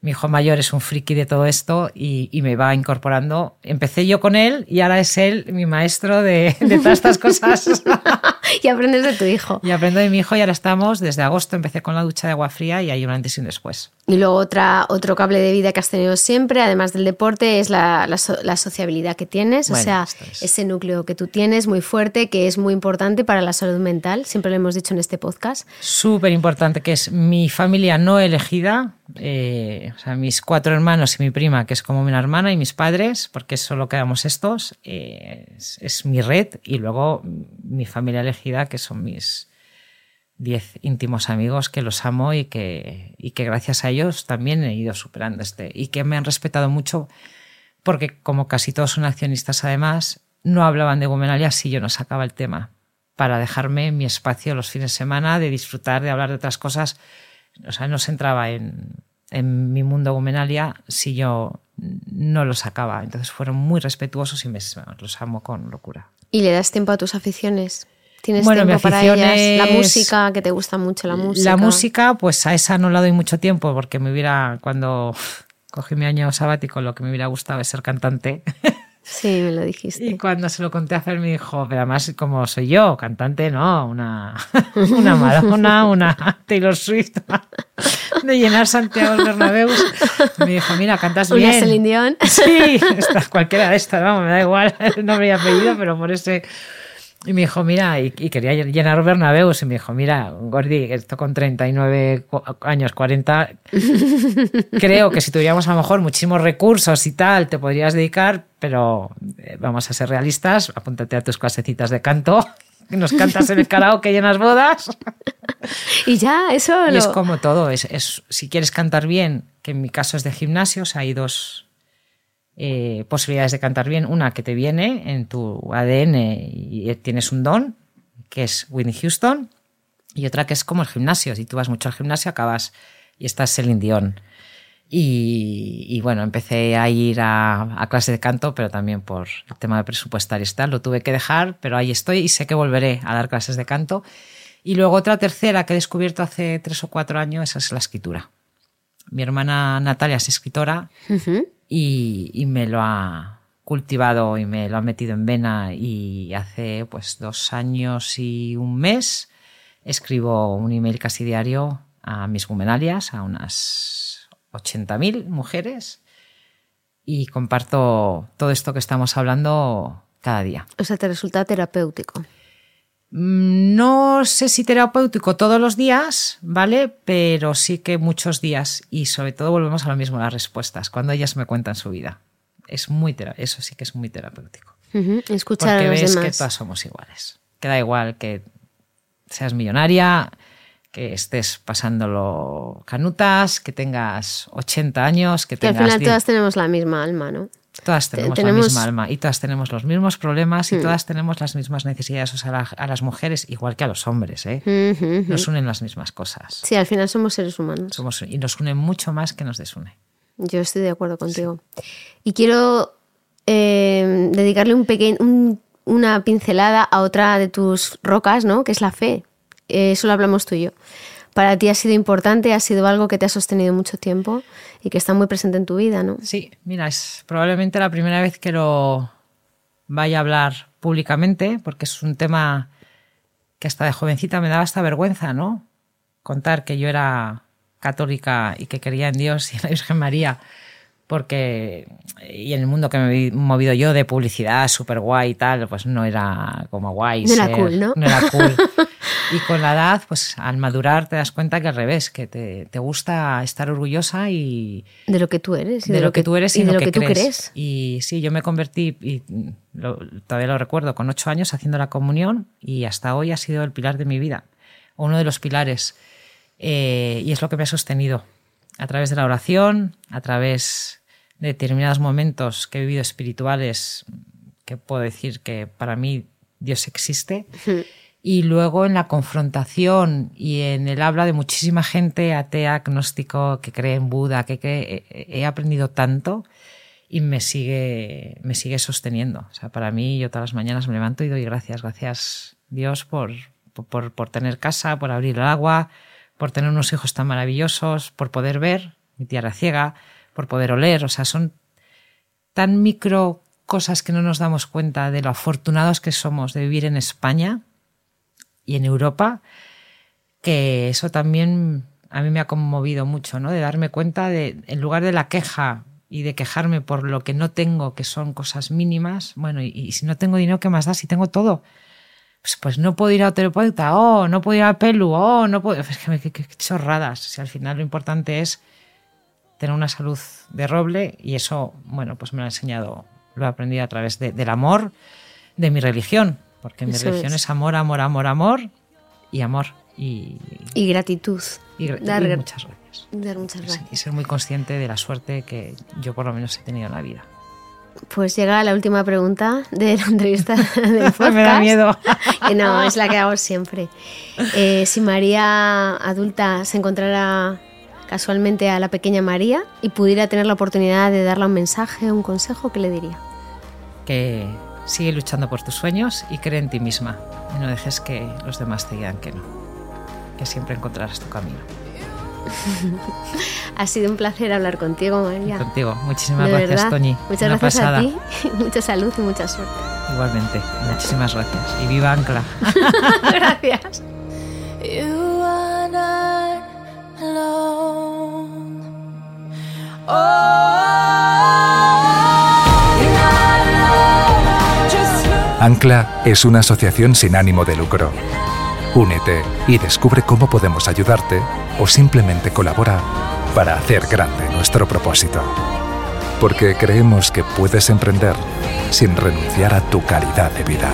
mi hijo mayor es un friki de todo esto y, y, me va incorporando. Empecé yo con él y ahora es él mi maestro de, de todas estas cosas. y aprendes de tu hijo. Y aprendo de mi hijo y ahora estamos, desde agosto empecé con la ducha de agua fría y hay un antes y un después. Y luego otra, otro cable de vida que has tenido siempre, además del deporte, es la, la, la sociabilidad que tienes, Bueno, o sea, es. ese núcleo que tú tienes muy fuerte, que es muy importante para la salud mental, siempre lo hemos dicho en este podcast. Súper importante, que es mi familia no elegida, eh, o sea, mis cuatro hermanos y mi prima, que es como una hermana, y mis padres, porque solo quedamos estos, eh, es, es mi red, y luego mi familia elegida, que son mis diez íntimos amigos que los amo y que, y que gracias a ellos también he ido superando este, y que me han respetado mucho, porque como casi todos son accionistas además, no hablaban de Gomenalia si yo no sacaba el tema para dejarme mi espacio los fines de semana de disfrutar, de hablar de otras cosas. O sea, no se entraba en, en mi mundo Gumenalia si yo no lo sacaba. Entonces fueron muy respetuosos y me, los amo con locura. ¿Y le das tiempo a tus aficiones? ¿Tienes Bueno, tiempo para ellas? La música, que te gusta mucho la música. La música, pues a esa no la doy mucho tiempo porque me hubiera, cuando cogí mi año sabático, lo que me hubiera gustado es ser cantante. Sí, me lo dijiste. Y cuando se lo conté a Fer me dijo, pero además como soy yo, cantante, no, una, una Madonna, una Taylor Swift, de llenar Santiago Bernabéu. Me dijo, mira, cantas Una bien. Celine Dion. Sí, esta- cualquiera de estas, vamos, me da igual el nombre y apellido, pero por ese... Y me dijo, mira, y, y quería llenar Bernabéu, y me dijo, mira, Gordi, esto con 39 cu- años, 40, creo que si tuviéramos a lo mejor muchísimos recursos y tal, te podrías dedicar, pero eh, vamos a ser realistas, apúntate a tus clasecitas de canto, nos cantas en el karaoke y en las bodas. Y ya, eso Y lo... es como todo, es, es- si quieres cantar bien, que en mi caso es de gimnasio, o sea, hay dos eh, posibilidades de cantar bien. Una que te viene en tu ADN y tienes un don, que es Whitney Houston, y otra que es como el gimnasio. Si tú vas mucho al gimnasio, acabas y estás Celine Dion. Y, y bueno, empecé a ir a, a clase de canto, pero también por el tema de presupuestario y tal. Lo tuve que dejar, pero ahí estoy y sé que volveré a dar clases de canto. Y luego otra tercera que he descubierto hace tres o cuatro años, esa es la escritura. Mi hermana Natalia es escritora Ujú. Y, me lo ha cultivado y me lo ha metido en vena y hace pues dos años y un mes escribo un email casi diario a mis gumenalias, a unas 80.000 mujeres y comparto todo esto que estamos hablando cada día. O sea, te resulta terapéutico. Mm, No sé si terapéutico todos los días, ¿vale? Pero sí que muchos días y sobre todo volvemos a lo mismo, las respuestas, cuando ellas me cuentan su vida. Es muy eso sí que es muy terapéutico. Escuchar Porque a los ves que todas somos iguales. Que da igual que seas millonaria, que estés pasándolo canutas, que tengas 80 años, que Que al tengas final 10 todas tenemos la misma alma, ¿no? Todas tenemos, tenemos- la misma alma y todas tenemos los mismos problemas y Hmm. todas tenemos las mismas necesidades. O sea, la- a las mujeres, igual que a los hombres, ¿eh? Nos unen las mismas cosas. Sí, al final somos seres humanos. Somos, y nos une mucho más que nos desune. Yo estoy de acuerdo contigo. Y quiero eh, dedicarle un pequeño, un- una pincelada a otra de tus rocas, ¿no? Que es la fe. Eh, Eso lo hablamos tú y yo. Para ti ha sido importante, ha sido algo que te ha sostenido mucho tiempo y que está muy presente en tu vida, ¿no? Sí, mira, es probablemente la primera vez que lo vaya a hablar públicamente, porque es un tema que hasta de jovencita me daba hasta vergüenza, ¿no? Contar que yo era católica y que creía en Dios y en la Virgen María, porque y en el mundo que me he movido yo de publicidad súper guay y tal, pues no era como guay. No era cool, ¿no? No era cool. Y con la edad, pues al madurar te das cuenta que al revés, que te, te gusta estar orgullosa y, De lo que tú eres. y de, lo que tú eres y, de lo que, tú crees. crees. Y sí, yo me convertí, y lo- todavía lo recuerdo, con ocho años haciendo la comunión y hasta hoy ha sido el pilar de mi vida, uno de los pilares. Eh, y es lo que me ha sostenido a través de la oración, a través de determinados momentos que he vivido espirituales, que puedo decir que para mí Dios existe. Y luego en la confrontación y en el habla de muchísima gente atea, agnóstico, que cree en Buda, que, que he aprendido tanto y me sigue, me sigue sosteniendo. O sea, para mí yo todas las mañanas me levanto y doy gracias, gracias Dios por, por, por tener casa, por abrir el agua, por tener unos hijos tan maravillosos, por poder ver mi tía era ciega, por poder oler, o sea, son tan micro cosas que no nos damos cuenta de lo afortunados que somos de vivir en España y en Europa, que eso también a mí me ha conmovido mucho, ¿no? De darme cuenta de, en lugar de la queja y de quejarme por lo que no tengo, que son cosas mínimas, bueno, y, si no tengo dinero, ¿qué más da? Si tengo todo. Pues, pues no puedo ir a terapeuta, oh, no puedo ir a pelu, oh, no puedo. Es que, qué chorradas. Si al final lo importante es tener una salud de roble y eso, bueno, pues me lo ha enseñado, lo he aprendido a través del amor de mi religión, porque mi religión es. amor, amor, amor, amor y amor. Y, gratitud. Y, dar, muchas gracias. Dar muchas gracias. Y ser muy consciente de la suerte que yo por lo menos he tenido en la vida. Pues llega la última pregunta de la entrevista del podcast. Me da miedo. no, es la que hago siempre. Eh, si María adulta se encontrara casualmente a la pequeña María y pudiera tener la oportunidad de darle un mensaje, un consejo, ¿qué le diría? Que sigue luchando por tus sueños y cree en ti misma y no dejes que los demás te digan que no, que siempre encontrarás tu camino. ha sido un placer hablar contigo, María. contigo. Muchísimas gracias, Toñi. Muchas gracias a ti. Mucha salud y mucha suerte. Igualmente. Muchísimas gracias. Y viva Ancla. gracias. Ancla es una asociación sin ánimo de lucro. Únete y descubre cómo podemos ayudarte o simplemente colabora para hacer grande nuestro propósito. Porque creemos que puedes emprender sin renunciar a tu calidad de vida.